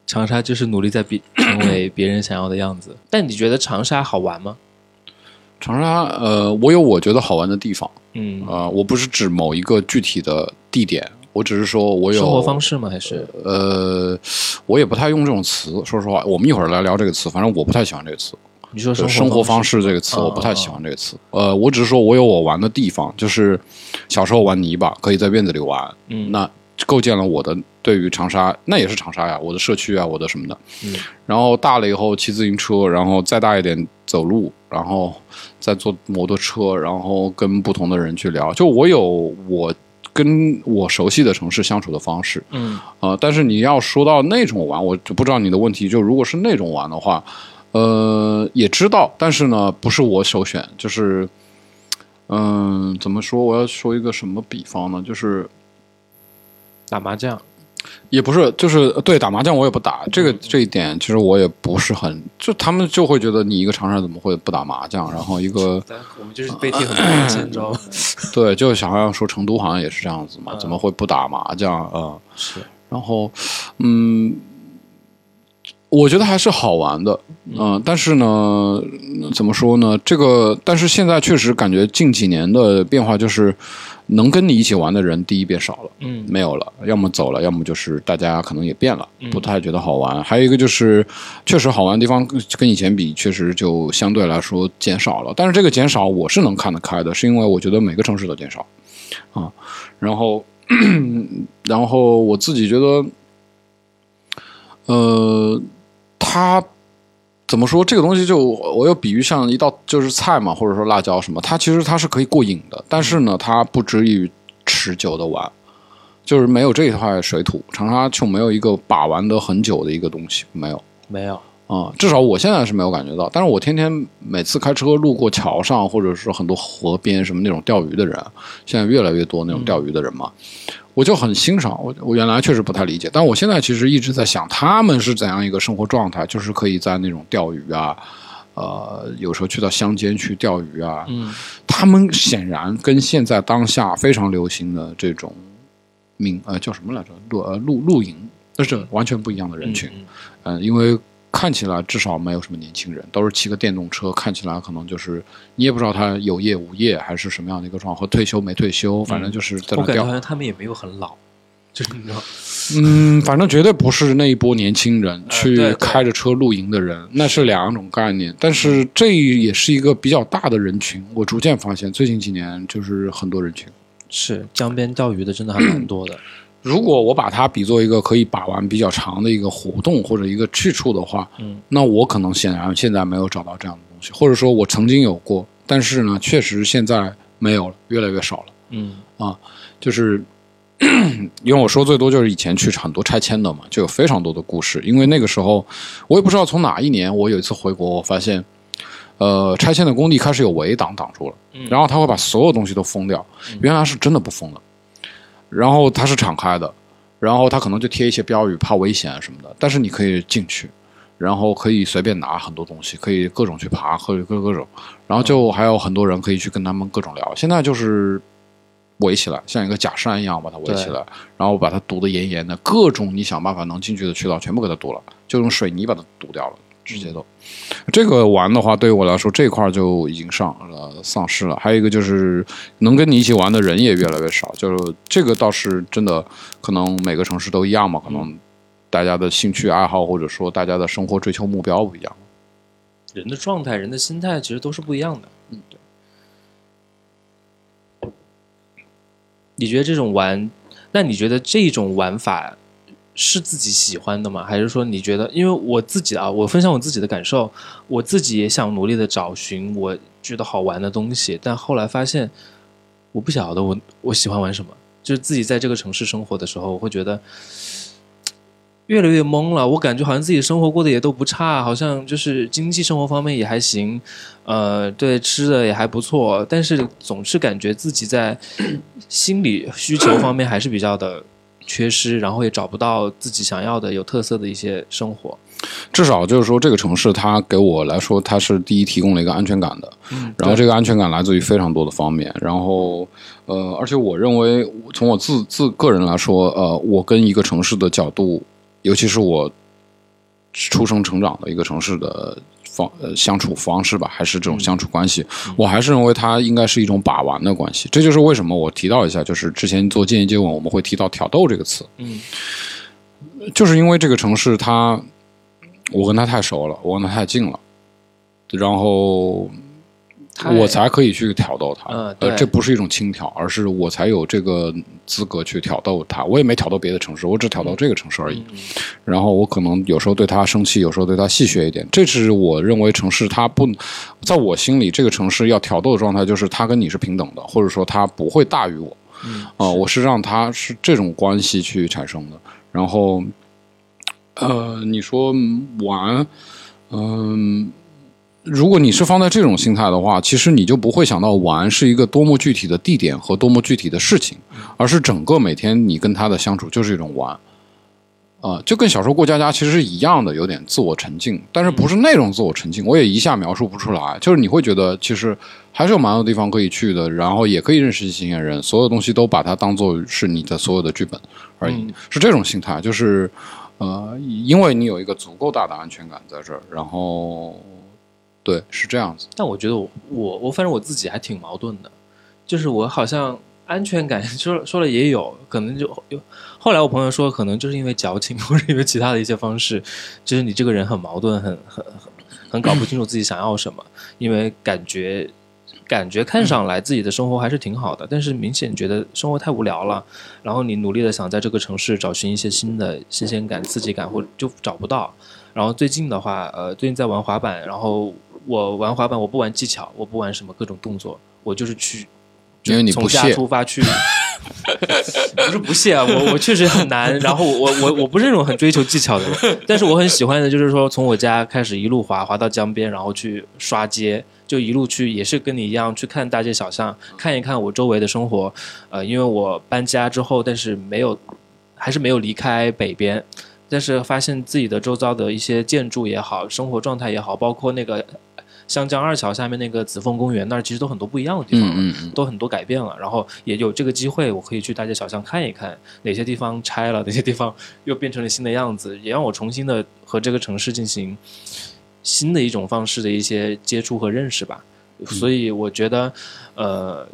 长沙就是努力在比 成为别人想要的样子。但你觉得长沙好玩吗？长沙，呃，我有我觉得好玩的地方，嗯，呃，我不是指某一个具体的地点，我只是说我有生活方式吗？还是呃，我也不太用这种词，说实话，我们一会儿来聊这个词，反正我不太喜欢这个词。你说生生活方式这个词，嗯我不太喜欢这个词。呃，我只是说我有我玩的地方，就是小时候玩泥巴，可以在院子里玩，嗯那构建了我的对于长沙，那也是长沙呀，我的社区啊，我的什么的。嗯然后大了以后骑自行车，然后再大一点走路，然后再坐摩托车，然后跟不同的人去聊。就我有我跟我熟悉的城市相处的方式，嗯呃，但是你要说到那种玩，我就不知道你的问题。就如果是那种玩的话，呃，也知道，但是呢，不是我首选。就是，嗯、怎么说？我要说一个什么比方呢？就是打麻将，也不是，就是对打麻将我也不打。这个这一点其实我也不是很，就他们就会觉得你一个长沙人怎么会不打麻将？然后一个我们就是被贴很多标签，你知道吗？对，就想要说成都好像也是这样子嘛，嗯怎么会不打麻将啊？呃是，然后，嗯，我觉得还是好玩的，嗯、但是呢，怎么说呢？这个，但是现在确实感觉近几年的变化就是，能跟你一起玩的人第一变少了，嗯没有了，要么走了，要么就是大家可能也变了，嗯不太觉得好玩。还有一个就是，确实好玩的地方跟跟以前比，确实就相对来说减少了。但是这个减少我是能看得开的，是因为我觉得每个城市都减少啊。然后 然后我自己觉得，呃，它怎么说？这个东西就我又比喻像一道就是菜嘛，或者说辣椒什么，它其实它是可以过瘾的，但是呢，它不至于持久的玩，就是没有这一块水土，长沙就没有一个把玩的很久的一个东西，没有。没有，啊、至少我现在是没有感觉到。但是我天天每次开车路过桥上，或者是很多河边什么那种钓鱼的人，现在越来越多那种钓鱼的人嘛，我就很欣赏。我我原来确实不太理解，但我现在其实一直在想，他们是怎样一个生活状态，就是可以在那种钓鱼啊。呃，有时候去到乡间去钓鱼啊，嗯，他们显然跟现在当下非常流行的这种民呃叫什么来着露呃露露营，那是完全不一样的人群。嗯嗯，因为看起来至少没有什么年轻人，都是骑个电动车，看起来可能就是你也不知道他有业无业还是什么样的一个状况，或退休没退休，反正就是在我感觉那钓。好像他们也没有很老，就是你知道，嗯，反正绝对不是那一波年轻人去开着车露营的人，那是两种概念。但是这也是一个比较大的人群，我逐渐发现最近几年就是很多人群。是江边钓鱼的真的还蛮多的。如果我把它比作一个可以把玩比较长的一个活动或者一个去处的话，嗯，那我可能显然现在没有找到这样的东西，或者说我曾经有过，但是呢，确实现在没有了，越来越少了。嗯啊就是 因为我说最多就是以前去很多拆迁的嘛，就有非常多的故事。因为那个时候我也不知道从哪一年，我有一次回国，我发现，呃，拆迁的工地开始有围挡挡住了，嗯然后他会把所有东西都封掉，原来是真的不封的，然后它是敞开的，然后它可能就贴一些标语，怕危险什么的，但是你可以进去。然后可以随便拿很多东西，可以各种去爬，可以各各种，然后就还有很多人可以去跟他们各种聊。现在就是围起来，像一个假山一样把它围起来，然后把它堵得严严的，各种你想办法能进去的渠道全部给它堵了，就用水泥把它堵掉了，直接都。这个玩的话，对于我来说这一块就已经上呃丧失了。还有一个就是能跟你一起玩的人也越来越少，就是这个倒是真的，可能每个城市都一样嘛，可能大家的兴趣爱好或者说大家的生活追求目标不一样。人的状态、人的心态其实都是不一样的。嗯，对。你觉得这种玩，那你觉得这种玩法是自己喜欢的吗？还是说你觉得？因为我自己啊，我分享我自己的感受，我自己也想努力的找寻我觉得好玩的东西，但后来发现我不晓得我我喜欢玩什么。就是自己在这个城市生活的时候，我会觉得越来越懵了。我感觉好像自己生活过得也都不差，好像就是经济生活方面也还行，呃，对吃的也还不错，但是总是感觉自己在 心理需求方面还是比较的缺失，然后也找不到自己想要的有特色的一些生活。至少就是说，这个城市它给我来说，它是第一提供了一个安全感的。嗯然后这个安全感来自于非常多的方面。然后呃，而且我认为，从我自自个人来说，呃，我跟一个城市的角度，尤其是我出生成长的一个城市的方呃相处方式吧，还是这种相处关系，我还是认为它应该是一种把玩的关系。这就是为什么我提到一下，就是之前做建议接吻，我们会提到挑逗这个词。嗯就是因为这个城市它，我跟他太熟了，我跟他太近了，然后太我才可以去挑逗他。嗯呃，这不是一种轻挑，而是我才有这个资格去挑逗他。我也没挑逗别的城市，我只挑逗这个城市而已。嗯然后我可能有时候对他生气，有时候对他戏谑一点。这是我认为城市它不，在我心里，这个城市要挑逗的状态就是他跟你是平等的，或者说他不会大于我。嗯啊、我是让他是这种关系去产生的。然后，呃，你说玩，嗯、如果你是放在这种心态的话，其实你就不会想到玩是一个多么具体的地点和多么具体的事情，而是整个每天你跟他的相处就是一种玩。啊、就跟小时候过家家其实是一样的，有点自我沉浸，但是不是那种自我沉浸，我也一下描述不出来。就是你会觉得其实还是有蛮多地方可以去的，然后也可以认识新鲜人，所有东西都把它当做是你的所有的剧本而已，嗯是这种心态。就是呃，因为你有一个足够大的安全感在这儿，然后对，是这样子。但我觉得我我我反正我自己还挺矛盾的，就是我好像安全感 说说了也有可能就有，后来我朋友说可能就是因为矫情 或者因为其他的一些方式，就是你这个人很矛盾，很很很很搞不清楚自己想要什么，因为感觉感觉看上来自己的生活还是挺好的，但是明显觉得生活太无聊了，然后你努力的想在这个城市找寻一些新的新鲜感、刺激感，或者就找不到。然后最近的话，呃，最近在玩滑板，然后我玩滑板，我不玩技巧，我不玩什么各种动作，我就是去，因为你从家出发去，不是不屑啊，我我确实很难，然后我我我不是那种很追求技巧的人，但是我很喜欢的就是说从我家开始一路滑滑到江边，然后去刷街。就一路去，也是跟你一样去看大街小巷，看一看我周围的生活。呃，因为我搬家之后，但是没有，还是没有离开北边，但是发现自己的周遭的一些建筑也好，生活状态也好，包括那个湘江二桥下面那个紫凤公园那儿，其实都很多不一样的地方了。嗯嗯嗯，都很多改变了，然后也有这个机会，我可以去大街小巷看一看，哪些地方拆了，哪些地方又变成了新的样子，也让我重新的和这个城市进行新的一种方式的一些接触和认识吧。所以我觉得，呃，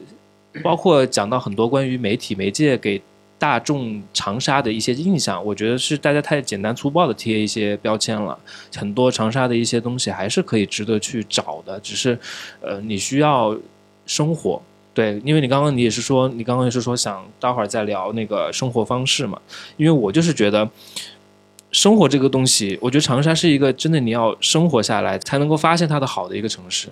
包括讲到很多关于媒体媒介给大众长沙的一些印象，我觉得是大家太简单粗暴的贴一些标签了。很多长沙的一些东西还是可以值得去找的，只是呃，你需要生活。对，因为你刚刚你也是说，你刚刚也是说想待会儿再聊那个生活方式嘛。因为我就是觉得，生活这个东西，我觉得长沙是一个真的你要生活下来才能够发现它的好的一个城市。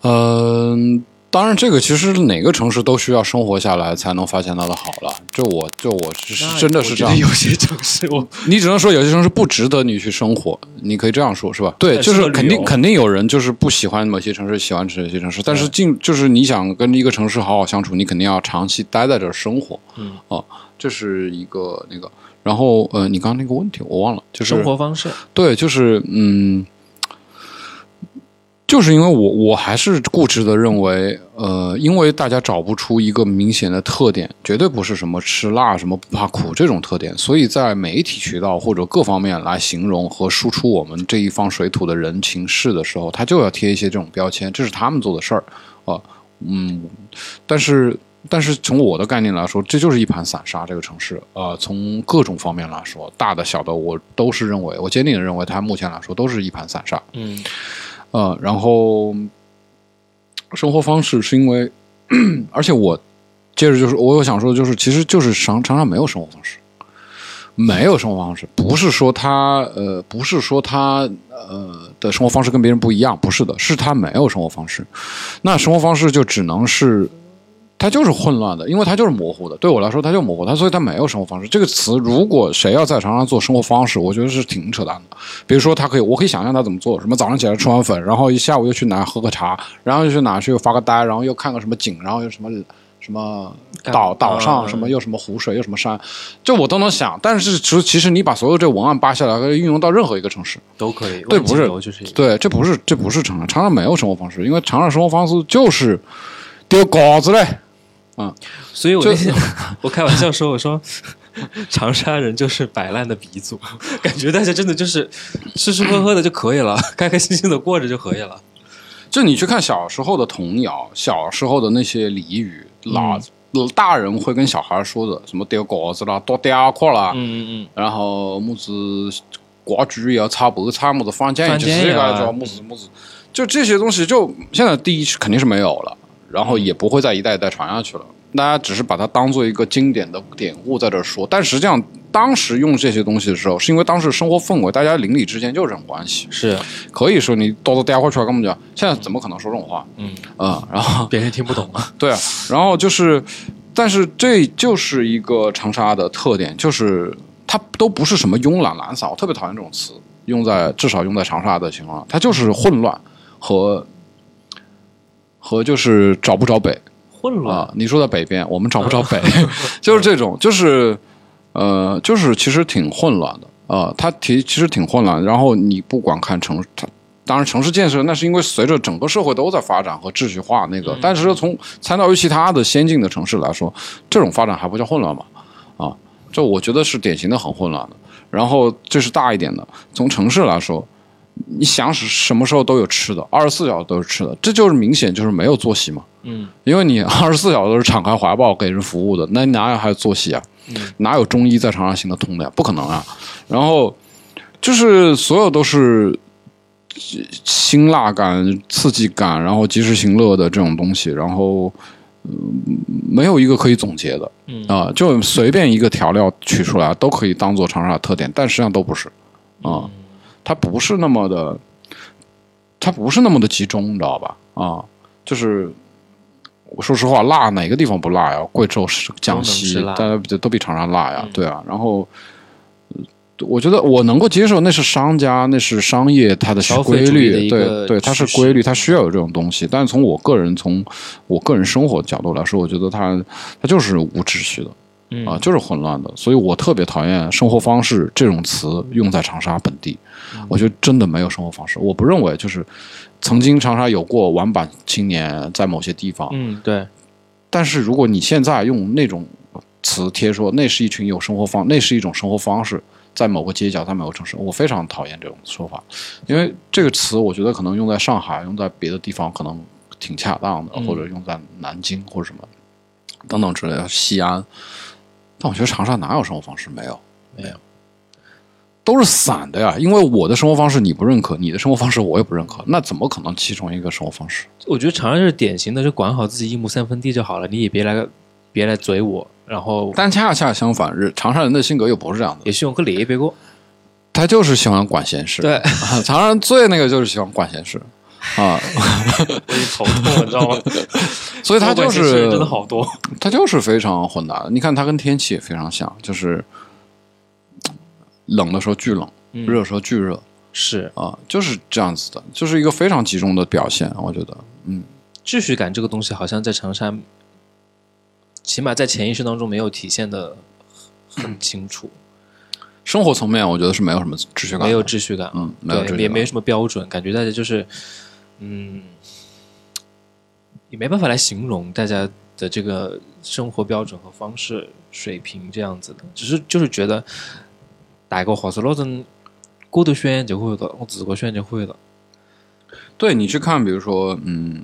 嗯、当然，这个其实哪个城市都需要生活下来才能发现它的好了。就我就我是真的是这样有些城市我 你只能说有些城市不值得你去生活，你可以这样说，是吧？对，就是肯定肯定有人就是不喜欢某些城市，喜欢这些城市，但是进就是你想跟一个城市好好相处，你肯定要长期待在这儿生活。嗯，哦，这是一个那个。然后呃，你刚刚那个问题我忘了，就是生活方式，对，就是嗯，就是因为我我还是固执的认为，呃，因为大家找不出一个明显的特点，绝对不是什么吃辣、什么不怕苦这种特点，所以在媒体渠道或者各方面来形容和输出我们这一方水土的人情事的时候，他就要贴一些这种标签，这是他们做的事儿啊、嗯，但是。但是从我的概念来说，这就是一盘散沙。这个城市，呃，从各种方面来说，大的、小的，我都是认为，我坚定的认为，它目前来说都是一盘散沙。嗯呃，然后生活方式是因为，而且我接着就是我有想说的就是，其实就是常常常没有生活方式，没有生活方式，不是说他呃，不是说他呃的生活方式跟别人不一样，不是的，是他没有生活方式，那生活方式就只能是。它就是混乱的，因为它就是模糊的。对我来说，它就模糊，它所以它没有生活方式这个词。如果谁要在长沙做生活方式，我觉得是挺扯淡的。比如说，他可以，我可以想象他怎么做，什么早上起来吃完粉，然后一下午又去哪喝个茶，然后又去哪去发个呆，然后又看个什么景，然后又什么什么岛岛上嗯什么又什么湖水又什么山，这我都能想。但是其实其实你把所有这文案扒下来，可以运用到任何一个城市。都可以。对不是对，这不是这不是长沙，长沙没有生活方式，因为长沙生活方式就是丢稿子嘞。就所以我那天 我开玩笑说，我说 长沙人就是摆烂的鼻祖，感觉大家真的就是吃吃喝喝的就可以了，开开心心的过着就可以了。就你去看小时候的童谣，小时候的那些俚语，老、大人会跟小孩说的，什么丢果子啦、多嗲块啦，嗯嗯然后么子挂剧要炒白菜，么子放酱油，放就是这个叫么子么子，就这些东西，就现在第一是肯定是没有了，然后也不会再一代一代传下去了。大家只是把它当做一个经典的典故在这儿说，但实际上当时用这些东西的时候，是因为当时生活氛围，大家邻里之间就是这种关系嗯，，是可以说你叨叨嗲块出来跟我们讲，现在怎么可能说这种话？嗯啊、然后别人听不懂啊。对啊，然后就是，但是这就是一个长沙的特点，就是它都不是什么慵懒懒散，我特别讨厌这种词，用在至少用在长沙的情况，它就是混乱和和就是找不着北混乱，啊。你说在北边，我们找不着北，就是这种，就是呃，就是其实挺混乱的啊。它其其实挺混乱，然后你不管看城它。当然，城市建设那是因为随着整个社会都在发展和秩序化那个，但是从参照于其他的先进的城市来说，这种发展还不叫混乱吗？啊，这我觉得是典型的很混乱的。然后这是大一点的，从城市来说，你想是什么时候都有吃的，二十四小时都是吃的，这就是明显就是没有作息嘛。嗯，因为你二十四小时都是敞开怀抱给人服务的，那你哪有还有作息啊？嗯哪有中医在长沙行得通的呀？不可能啊！然后就是所有都是辛辣感、刺激感，然后及时行乐的这种东西，然后。嗯，没有一个可以总结的，嗯啊、就随便一个调料取出来都可以当做长沙的特点，但实际上都不是，啊、它不是那么的，它不是那么的集中，你知道吧？啊，就是我说实话，辣哪个地方不辣呀？贵州、江西大家比都比长沙辣呀，嗯对啊。然后，呃我觉得我能够接受，那是商家，那是商业它的消规律，对对，它是规律，它需要有这种东西。但是从我个人，从我个人生活角度来说，我觉得它它就是无秩序的。嗯。啊，就是混乱的，所以我特别讨厌“生活方式”这种词用在长沙本地。我觉得真的没有生活方式，我不认为就是曾经长沙有过玩板青年在某些地方，嗯，对，但是如果你现在用那种词贴说那是一群有生活方，那是一种生活方式，在某个街角，在某个城市，我非常讨厌这种说法，因为这个词我觉得可能用在上海，用在别的地方可能挺恰当的，嗯。或者用在南京或者什么等等之类的，西安。但我觉得长沙哪有生活方式？没有，没有，都是散的呀。因为我的生活方式你不认可，你的生活方式我也不认可，那怎么可能其中一个生活方式？我觉得长沙就是典型的，就管好自己一亩三分地就好了，你也别来别来嘴我，然后但恰恰相反，是长沙人的性格又不是这样的，也希望个脸别过。他就是喜欢管闲事。对，啊 长沙人最那个就是喜欢管闲事啊，我已经头痛了，你知道吗？所以他就是真的好多。他就是非常混搭的。你看他跟天气也非常像，就是冷的时候巨冷，嗯热的时候巨热是啊，就是这样子的，就是一个非常集中的表现。我觉得，嗯，秩序感这个东西，好像在长沙，起码在潜意识当中没有体现的很清楚，生活层面我觉得是没有什么秩序感的，没有秩序感，嗯，对，感，也没什么标准，感觉大家就是，嗯，也没办法来形容大家的这个生活标准和方式水平这样子的，只是就是觉得大个话说老真过头选就会了，我自个选就会了，对你去看，比如说，嗯，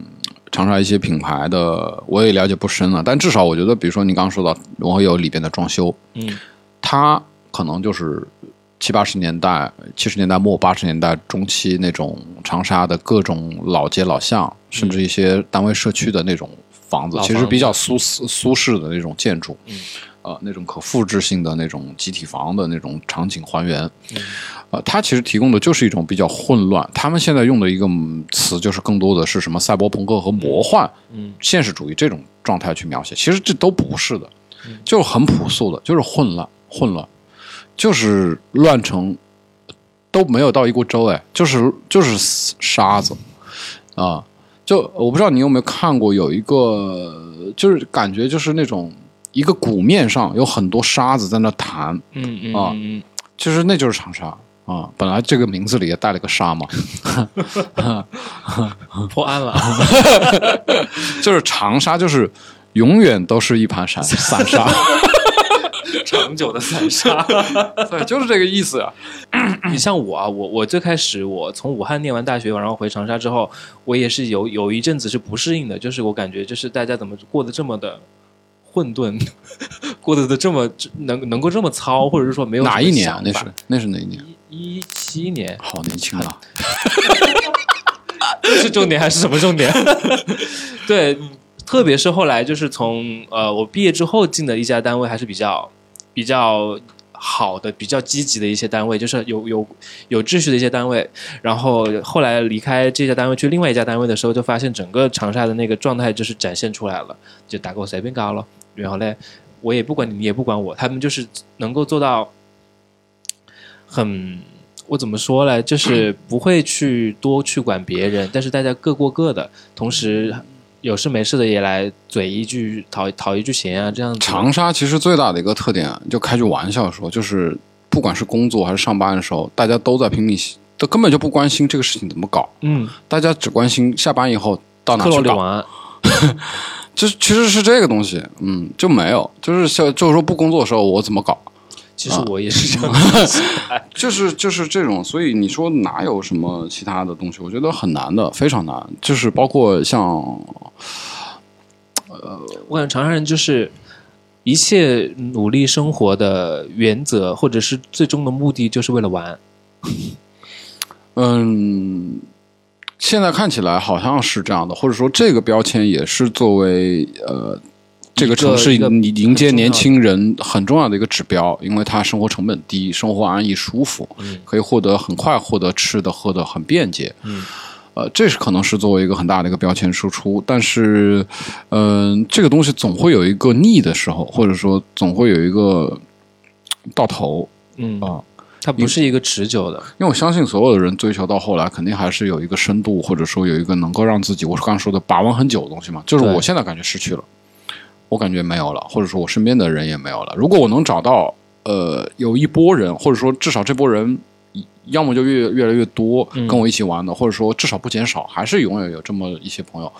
长沙一些品牌的，我也了解不深了，但至少我觉得，比如说你刚刚说到，我会有里边的装修，嗯。它可能就是七八十年代、七十年代末、八十年代中期那种长沙的各种老街老巷，甚至一些单位社区的那种房子，老其实比较苏斯苏式的那种建筑，嗯。呃，那种可复制性的那种集体房的那种场景还原，嗯。呃，它其实提供的就是一种比较混乱。他们现在用的一个嗯词，就是更多的是什么赛博朋克和魔幻、嗯。现实主义这种状态去描写。其实这都不是的嗯，就是很朴素的，就是混乱，混乱，就是乱成都没有到一锅粥，哎，就是就是沙子。啊。就我不知道你有没有看过，有一个就是感觉就是那种一个鼓面上有很多沙子在那弹，嗯嗯啊嗯其实那就是长沙。啊。本来这个名字里也带了个沙嘛，嗯，破案了，就是长沙，就是永远都是一盘散散沙，长久的散沙。对，就是这个意思啊。你像我啊，我我最开始我从武汉念完大学，然后回长沙之后，我也是有有一阵子是不适应的，就是我感觉就是大家怎么过得这么的混沌，过得的这么能能够这么糙，或者是说没有哪一年啊？那是那是哪一年？一七年，好年轻啊！这是重点还是什么重点？对，特别是后来就是从呃我毕业之后进的一家单位，还是比较比较好的、比较积极的一些单位，就是有有有秩序的一些单位。然后后来离开这家单位去另外一家单位的时候，就发现整个长沙的那个状态就是展现出来了，就打给我随便搞了。然后嘞，我也不管你，你也不管我，他们就是能够做到很。我怎么说呢？就是不会去多去管别人，但是大家各过各的，同时有事没事的也来嘴一句讨讨一句闲啊，这样子。长沙其实最大的一个特点，就开句玩笑说，就是不管是工作还是上班的时候，大家都在拼命，都根本就不关心这个事情怎么搞，嗯，大家只关心下班以后到哪去搞。里王，就是其实是这个东西，嗯，就没有，就是像就是说不工作的时候我怎么搞，其实我也是这样子。就是就是这种，所以你说哪有什么其他的东西？我觉得很难的，非常难。就是包括像呃我感觉长沙人就是一切努力生活的原则，或者是最终的目的，就是为了玩。嗯，现在看起来好像是这样的，或者说这个标签也是作为呃这个城市迎迎接年轻人很重要的一个指标，因为它生活成本低，生活安逸舒服，嗯。可以获得很快获得吃的喝的很便捷，嗯。呃，这是可能是作为一个很大的一个标签输出，但是，嗯、这个东西总会有一个腻的时候，或者说总会有一个到头。嗯。啊。它不是一个持久的，因为我相信所有的人追求到后来，肯定还是有一个深度，或者说有一个能够让自己，我是刚刚说的把玩很久的东西嘛。就是我现在感觉失去了，我感觉没有了，或者说我身边的人也没有了。如果我能找到呃有一波人，或者说至少这波人，要么就越越来越多嗯跟我一起玩的，或者说至少不减少，还是永远有这么一些朋友。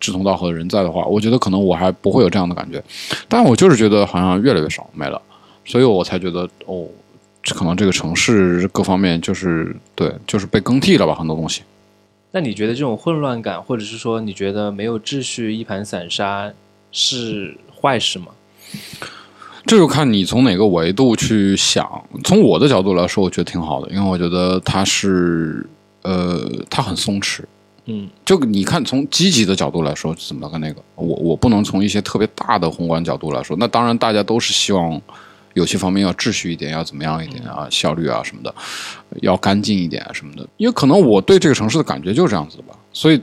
志同道合的人在的话，我觉得可能我还不会有这样的感觉，但我就是觉得好像越来越少没了，所以我才觉得哦，这可能这个城市各方面就是对，就是被更替了吧，很多东西。那你觉得这种混乱感，或者是说你觉得没有秩序、一盘散沙是坏事吗？这就看你从哪个维度去想。从我的角度来说，我觉得挺好的，因为我觉得它是呃，它很松弛。嗯就你看，从积极的角度来说，怎么个那个，我我不能从一些特别大的宏观角度来说。那当然，大家都是希望有些方面要秩序一点，要怎么样一点啊，效率啊什么的，要干净一点啊什么的。因为可能我对这个城市的感觉就是这样子的吧，所以，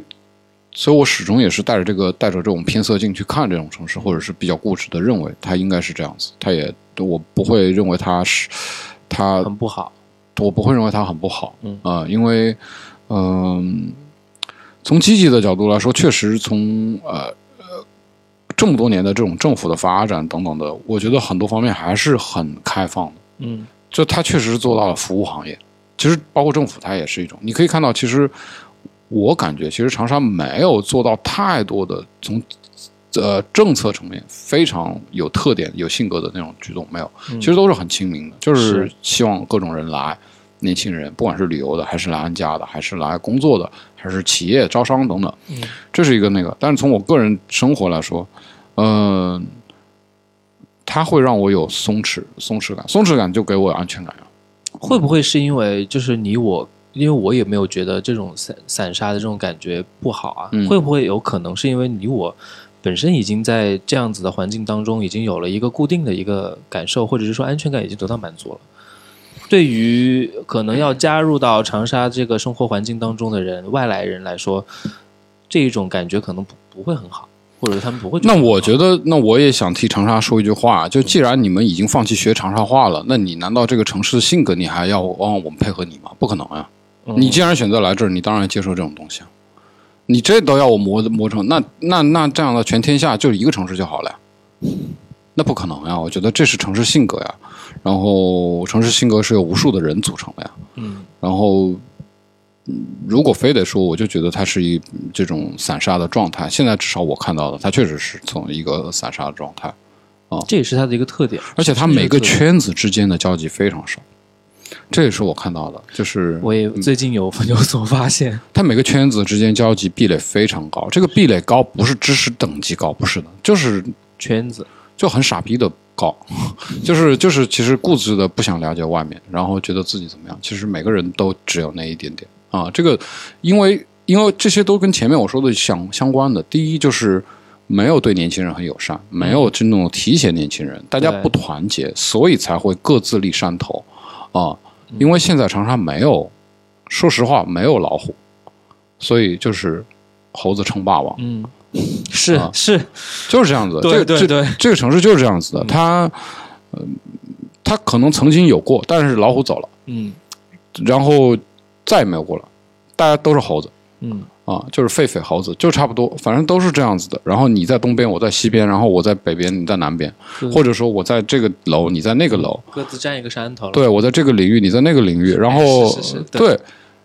所以我始终也是带着这个带着这种偏色镜去看这种城市，或者是比较固执的认为它应该是这样子。它也我不会认为它是它很不好。我不会认为它很不好，嗯啊、因为，嗯、从积极的角度来说，确实从呃呃这么多年的这种政府的发展等等的，我觉得很多方面还是很开放的。嗯就它确实是做到了服务行业，其实包括政府，它也是一种。你可以看到，其实我感觉，其实长沙没有做到太多的从呃政策层面非常有特点、有性格的那种举动，没有，嗯其实都是很亲民的，就是是希望各种人来，年轻人，不管是旅游的，还是来安家的，还是来工作的，还是企业招商等等，嗯这是一个那个。但是从我个人生活来说，嗯、它会让我有松弛、松弛感，松弛感就给我安全感呀。会不会是因为就是你我，因为我也没有觉得这种散散沙的这种感觉不好啊？嗯会不会有可能是因为你我本身已经在这样子的环境当中，已经有了一个固定的一个感受，或者是说安全感已经得到满足了？对于可能要加入到长沙这个生活环境当中的人，外来人来说，这一种感觉可能不不会很好，或者是他们不会那我觉得得，那我也想替长沙说一句话，就既然你们已经放弃学长沙话了，那你难道这个城市的性格你还要让我们配合你吗？不可能呀！嗯你既然选择来这儿，你当然接受这种东西啊。你这都要我磨磨成那那那这样的全天下就一个城市就好了呀？那不可能呀！我觉得这是城市性格呀。然后城市性格是由无数的人组成的呀。嗯然后，嗯如果非得说，我就觉得它是一这种散沙的状态。现在至少我看到的，它确实是从一个散沙的状态，啊这也是它的一个特点。而且它每个圈子之间的交集非常少。这也是我看到的，就是我也最近有有所发现，它每个圈子之间交集壁垒非常高。这个壁垒高不是知识等级高，不是的，就是圈子就很傻逼的高，就是就是其实固执的不想了解外面，然后觉得自己怎么样。其实每个人都只有那一点点啊。这个因为因为这些都跟前面我说的相相关的。第一就是没有对年轻人很友善，没有真正的提携年轻人，大家不团结，所以才会各自立山头啊。因为现在长沙没有，说实话没有老虎，所以就是猴子称霸王。嗯，是、啊是，就是这样子的。对这个这对对这个城市就是这样子的。它，呃，它可能曾经有过，但是老虎走了，嗯然后再也没有过了，大家都是猴子嗯啊，就是狒狒猴子，就差不多，反正都是这样子的。然后你在东边，我在西边，然后我在北边，你在南边，或者说我在这个楼，你在那个楼，各自占一个山头。对我在这个领域，你在那个领域，然后对对。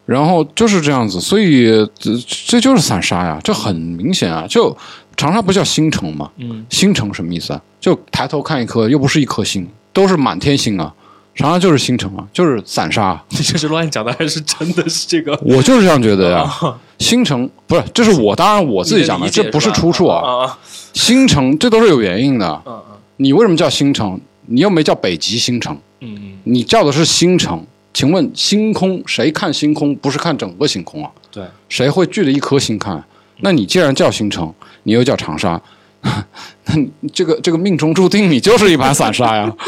然后就是这样子，所以这这就是散沙呀，这很明显啊。就长沙不叫星城吗？嗯，星城什么意思啊？就抬头看一颗，又不是一颗星，都是满天星啊。长沙就是新城啊，就是散沙，你这是乱讲的，还是真的是这个？我就是这样觉得呀。新城不是，这是我当然我自己讲的，的这不是出处啊。啊啊星城这都是有原因的。嗯你为什么叫新城？你又没叫北极星城，嗯嗯你叫的是新城，请问星空谁看星空不是看整个星空啊？对，谁会聚着一颗星看？那你既然叫星城，你又叫长沙，那这个这个命中注定你就是一盘散沙呀。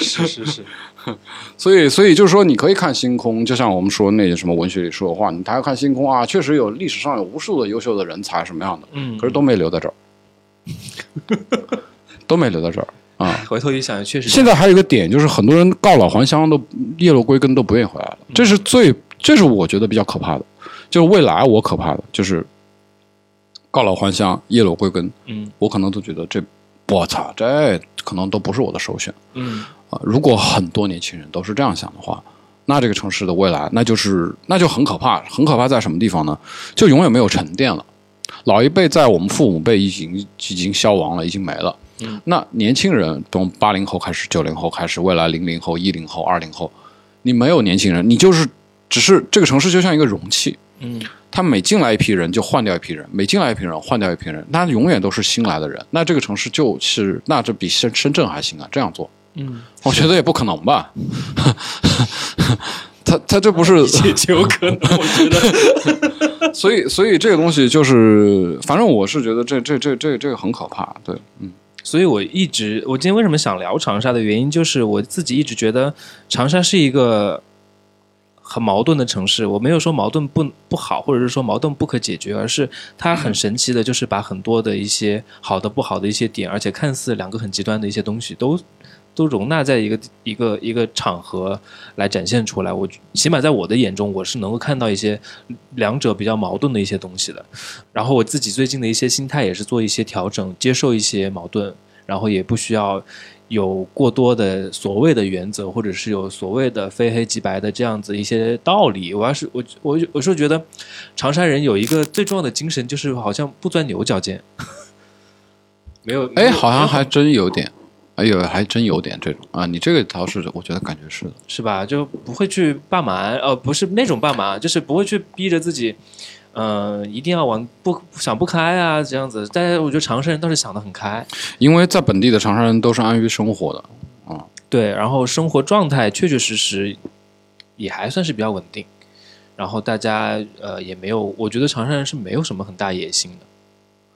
是是是，所以，所以就是说，你可以看星空，就像我们说那些什么文学里说的话，你抬头看星空啊，确实有历史上有无数的优秀的人才什么样的，嗯可是都没留在这儿，都没留在这儿啊。回头一想，确实现在还有一个点，就是很多人告老还乡都叶落归根都不愿意回来了，这是最，这是我觉得比较可怕的，就是未来我可怕的就是告老还乡、叶落归根，嗯我可能都觉得这，我操，这可能都不是我的首选。嗯啊，如果很多年轻人都是这样想的话，那这个城市的未来，那就是那就很可怕。很可怕在什么地方呢？就永远没有沉淀了。老一辈在我们父母辈已经已经消亡了，已经没了。嗯，那年轻人从八零后开始，九零后开始，未来零零后、一零后、二零后，你没有年轻人，你就是只是这个城市就像一个容器，嗯他每进来一批人就换掉一批人，每进来一批人换掉一批人，那永远都是新来的人。那这个城市就是，那这比深深圳还行啊！这样做，嗯，我觉得也不可能吧。他他这不是，也有可能，我觉得，所以所以这个东西就是，反正我是觉得这这这这这个很可怕。对，嗯所以我一直，我今天为什么想聊长沙的原因，就是我自己一直觉得长沙是一个很矛盾的城市。我没有说矛盾不不好，或者是说矛盾不可解决，而是它很神奇的，就是把很多的一些好的、不好的一些点，而且看似两个很极端的一些东西，都都容纳在一个一个一个场合来展现出来。我起码在我的眼中，我是能够看到一些两者比较矛盾的一些东西的。然后我自己最近的一些心态也是做一些调整，接受一些矛盾，然后也不需要有过多的所谓的原则，或者是有所谓的非黑即白的这样子一些道理。我要是我我我是觉得长沙人有一个最重要的精神，就是好像不钻牛角尖。没有，哎，好像还真有点，哎呦，还真有点这种啊。你这个倒是，我觉得感觉是的。是吧？就不会去霸蛮，呃，不是那种霸蛮，就是不会去逼着自己，嗯、一定要往不想不开啊这样子。但是我觉得长沙人倒是想得很开，因为在本地的长沙人都是安于生活的，对，然后生活状态确确实实也还算是比较稳定，然后大家呃也没有，我觉得长沙人是没有什么很大野心的，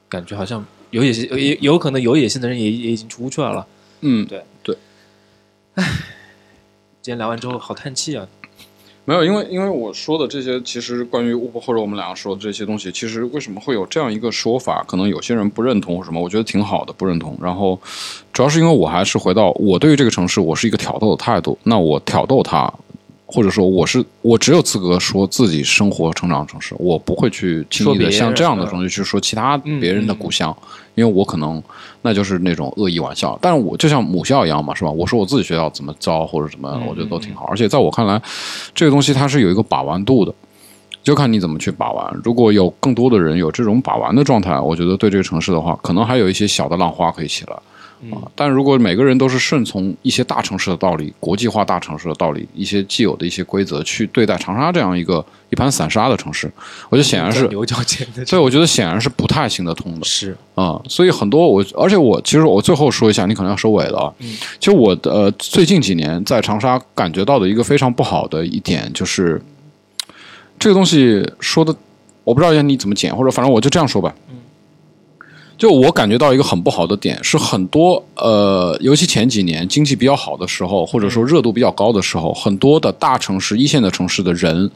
感觉好像有野心，也有可能有野心的人也也已经出去了。嗯，对。对，唉今天聊完之后好叹气啊，没有，因为因为我说的这些，其实关于乌或者我们俩说的这些东西，其实为什么会有这样一个说法？可能有些人不认同或什么，我觉得挺好的，不认同。然后主要是因为我还是回到我对于这个城市，我是一个挑逗的态度。那我挑逗它，或者说我是我只有资格说自己生活成长的城市，我不会去轻易的说别像这样的东西去说其他嗯别人的故乡，因为我可能那就是那种恶意玩笑。但是我就像母校一样嘛，是吧？我说我自己学校怎么糟或者怎么样，嗯我觉得都挺好。而且在我看来，这个东西它是有一个把玩度的。就看你怎么去把玩。如果有更多的人有这种把玩的状态，我觉得对这个城市的话，可能还有一些小的浪花可以起来。啊，但如果每个人都是顺从一些大城市的道理、国际化大城市的道理、一些既有的一些规则去对待长沙这样一个一盘散沙的城市，我觉得显然是，牛角尖的，所以我觉得显然是不太行得通的。是啊、所以很多我，而且我其实我最后说一下，你可能要收尾了啊。嗯其实我的、呃、最近几年在长沙感觉到的一个非常不好的一点就是，这个东西说的，我不知道要你怎么剪，或者反正我就这样说吧。就我感觉到一个很不好的点是，很多呃，尤其前几年经济比较好的时候，或者说热度比较高的时候，很多的大城市、一线的城市的人，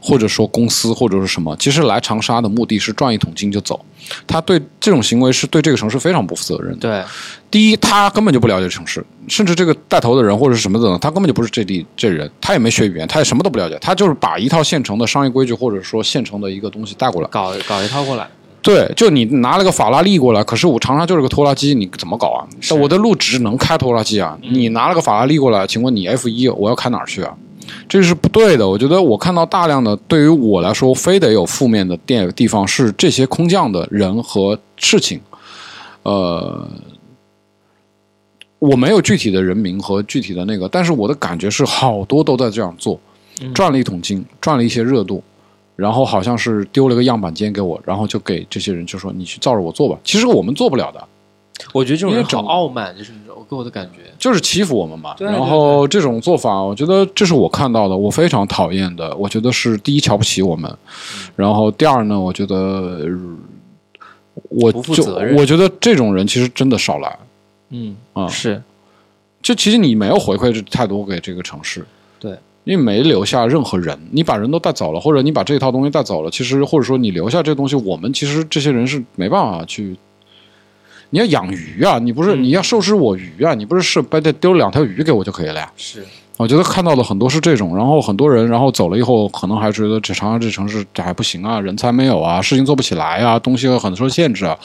或者说公司或者是什么，其实来长沙的目的是赚一桶金就走。他对这种行为是对这个城市非常不负责任的。对，第一，他根本就不了解城市，甚至这个带头的人或者是什么的，他根本就不是这地这人，他也没学语言，他也什么都不了解，他就是把一套现成的商业规矩或者说现成的一个东西带过来。搞搞一套过来，对，就你拿了个法拉利过来，可是我长沙就是个拖拉机，你怎么搞啊？但我的路只能开拖拉机啊！你拿了个法拉利过来，请问你 F 一我要开哪儿去啊？这是不对的。我觉得我看到大量的对于我来说非得有负面的电地方是这些空降的人和事情，呃。我没有具体的人名和具体的那个，但是我的感觉是好多都在这样做，赚了一桶金，赚了一些热度，然后好像是丢了个样板间给我，然后就给这些人就说你去照着我做吧。其实我们做不了的，我觉得这种人好因为整傲慢，就是我给我的感觉。就是欺负我们嘛。对然后这种做法，我觉得这是我看到的，我非常讨厌的。我觉得是第一瞧不起我们，嗯然后第二呢，我觉得呃我不负就责任我觉得这种人其实真的少来嗯，啊。是就其实你没有回馈太多给这个城市，对，你没留下任何人，你把人都带走了，或者你把这套东西带走了，其实或者说你留下这东西，我们其实这些人是没办法去。你要养鱼啊，你不是、嗯你要收拾我鱼啊，你不是是把这丢两条鱼给我就可以了呀？是，我觉得看到的很多是这种，然后很多人然后走了以后，可能还觉得这长沙这城市这还不行啊，人才没有啊，事情做不起来啊，东西有很受限制啊，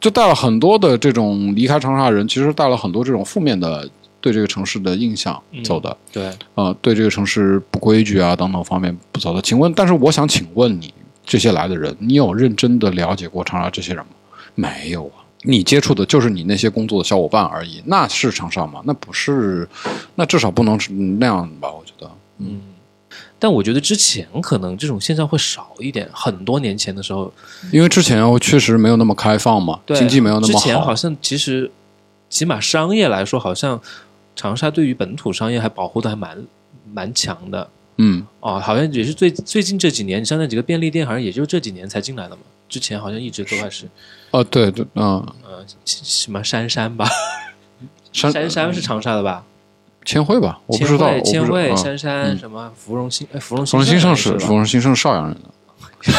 就带了很多的这种离开长沙的人，其实带了很多这种负面的对这个城市的印象嗯走的，对，呃，对这个城市不规矩啊等等方面不走的。请问，但是我想请问你，这些来的人，你有认真的了解过长沙这些人吗？没有啊。你接触的就是你那些工作的小伙伴而已，那是长沙吗？那不是，那至少不能是那样吧？我觉得，嗯。但我觉得之前可能这种现象会少一点，很多年前的时候，因为之前确实没有那么开放嘛，对经济没有那么好之前好像其实起码商业来说，好像长沙对于本土商业还保护的还蛮蛮强的嗯，哦，好像也是最最近这几年，像那几个便利店，好像也就这几年才进来的嘛，之前好像一直都还是哦，对对，嗯，呃什么杉杉吧，山杉杉是长沙的吧？千惠吧，我不知道，千惠、杉杉什么芙蓉新哎芙蓉芙蓉新盛是是吧芙蓉新盛邵阳人的，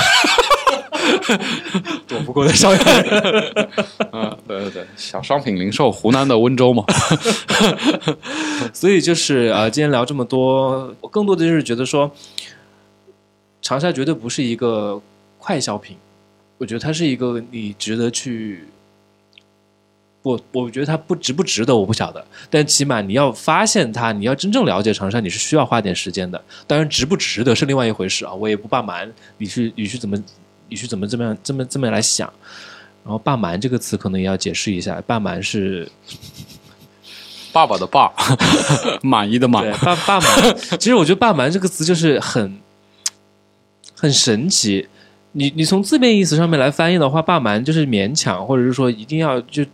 躲不过的少阳人。嗯，对对对，小商品零售，湖南的温州嘛，所以就是呃，今天聊这么多，我更多的就是觉得说，长沙绝对不是一个快消品，我觉得它是一个你值得去。我我觉得它不值不值得，我不晓得，但起码你要发现它，你要真正了解长沙，你是需要花点时间的。当然，值不值得是另外一回事啊，我也不霸蛮，你去你去怎么你去怎么这么样这么这么来想。然后“霸蛮”这个词可能也要解释一下，“霸蛮”是爸爸的爸，满意的满对，，霸霸蛮，其实我觉得“霸蛮”这个词就是很很神奇。你你从字面意思上面来翻译的话，“霸蛮”就是勉强，或者是说一定要就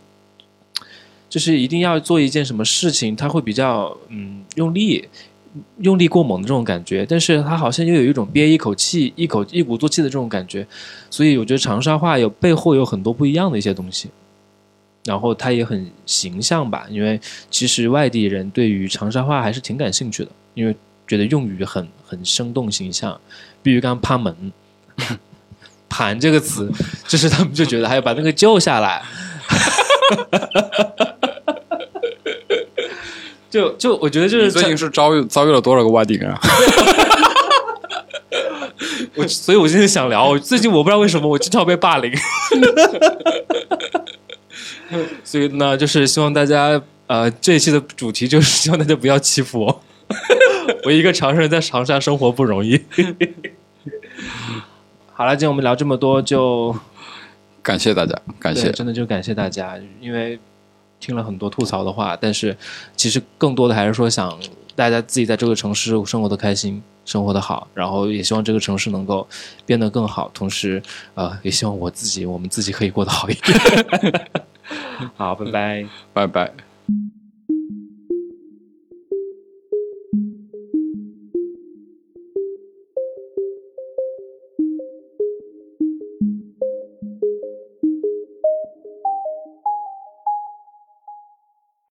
就是一定要做一件什么事情，他会比较嗯用力。用力过猛的这种感觉，但是他好像又有一种憋一口气、一口一鼓作气的这种感觉，所以我觉得长沙话有背后有很多不一样的一些东西，然后它也很形象吧，因为其实外地人对于长沙话还是挺感兴趣的，因为觉得用语很很生动形象，比如刚刚趴门。盘这个词，就是他们就觉得还要把那个救下来，就就我觉得就是你最近是遭遇遭遇了多少个外地人啊？我，所以我今天想聊，我最近我不知道为什么我经常被霸凌，所以呢，就是希望大家呃这一期的主题就是希望大家不要欺负我，我一个长沙人在长沙生活不容易。好了，今天我们聊这么多就，感谢大家，感，谢。真的就感谢大家，因为听了很多吐槽的话，但是其实更多的还是说想大家自己在这个城市生活的开心，生活的好，然后也希望这个城市能够变得更好，同时呃，也希望我自己我们自己可以过得好一点。好，拜拜。拜拜。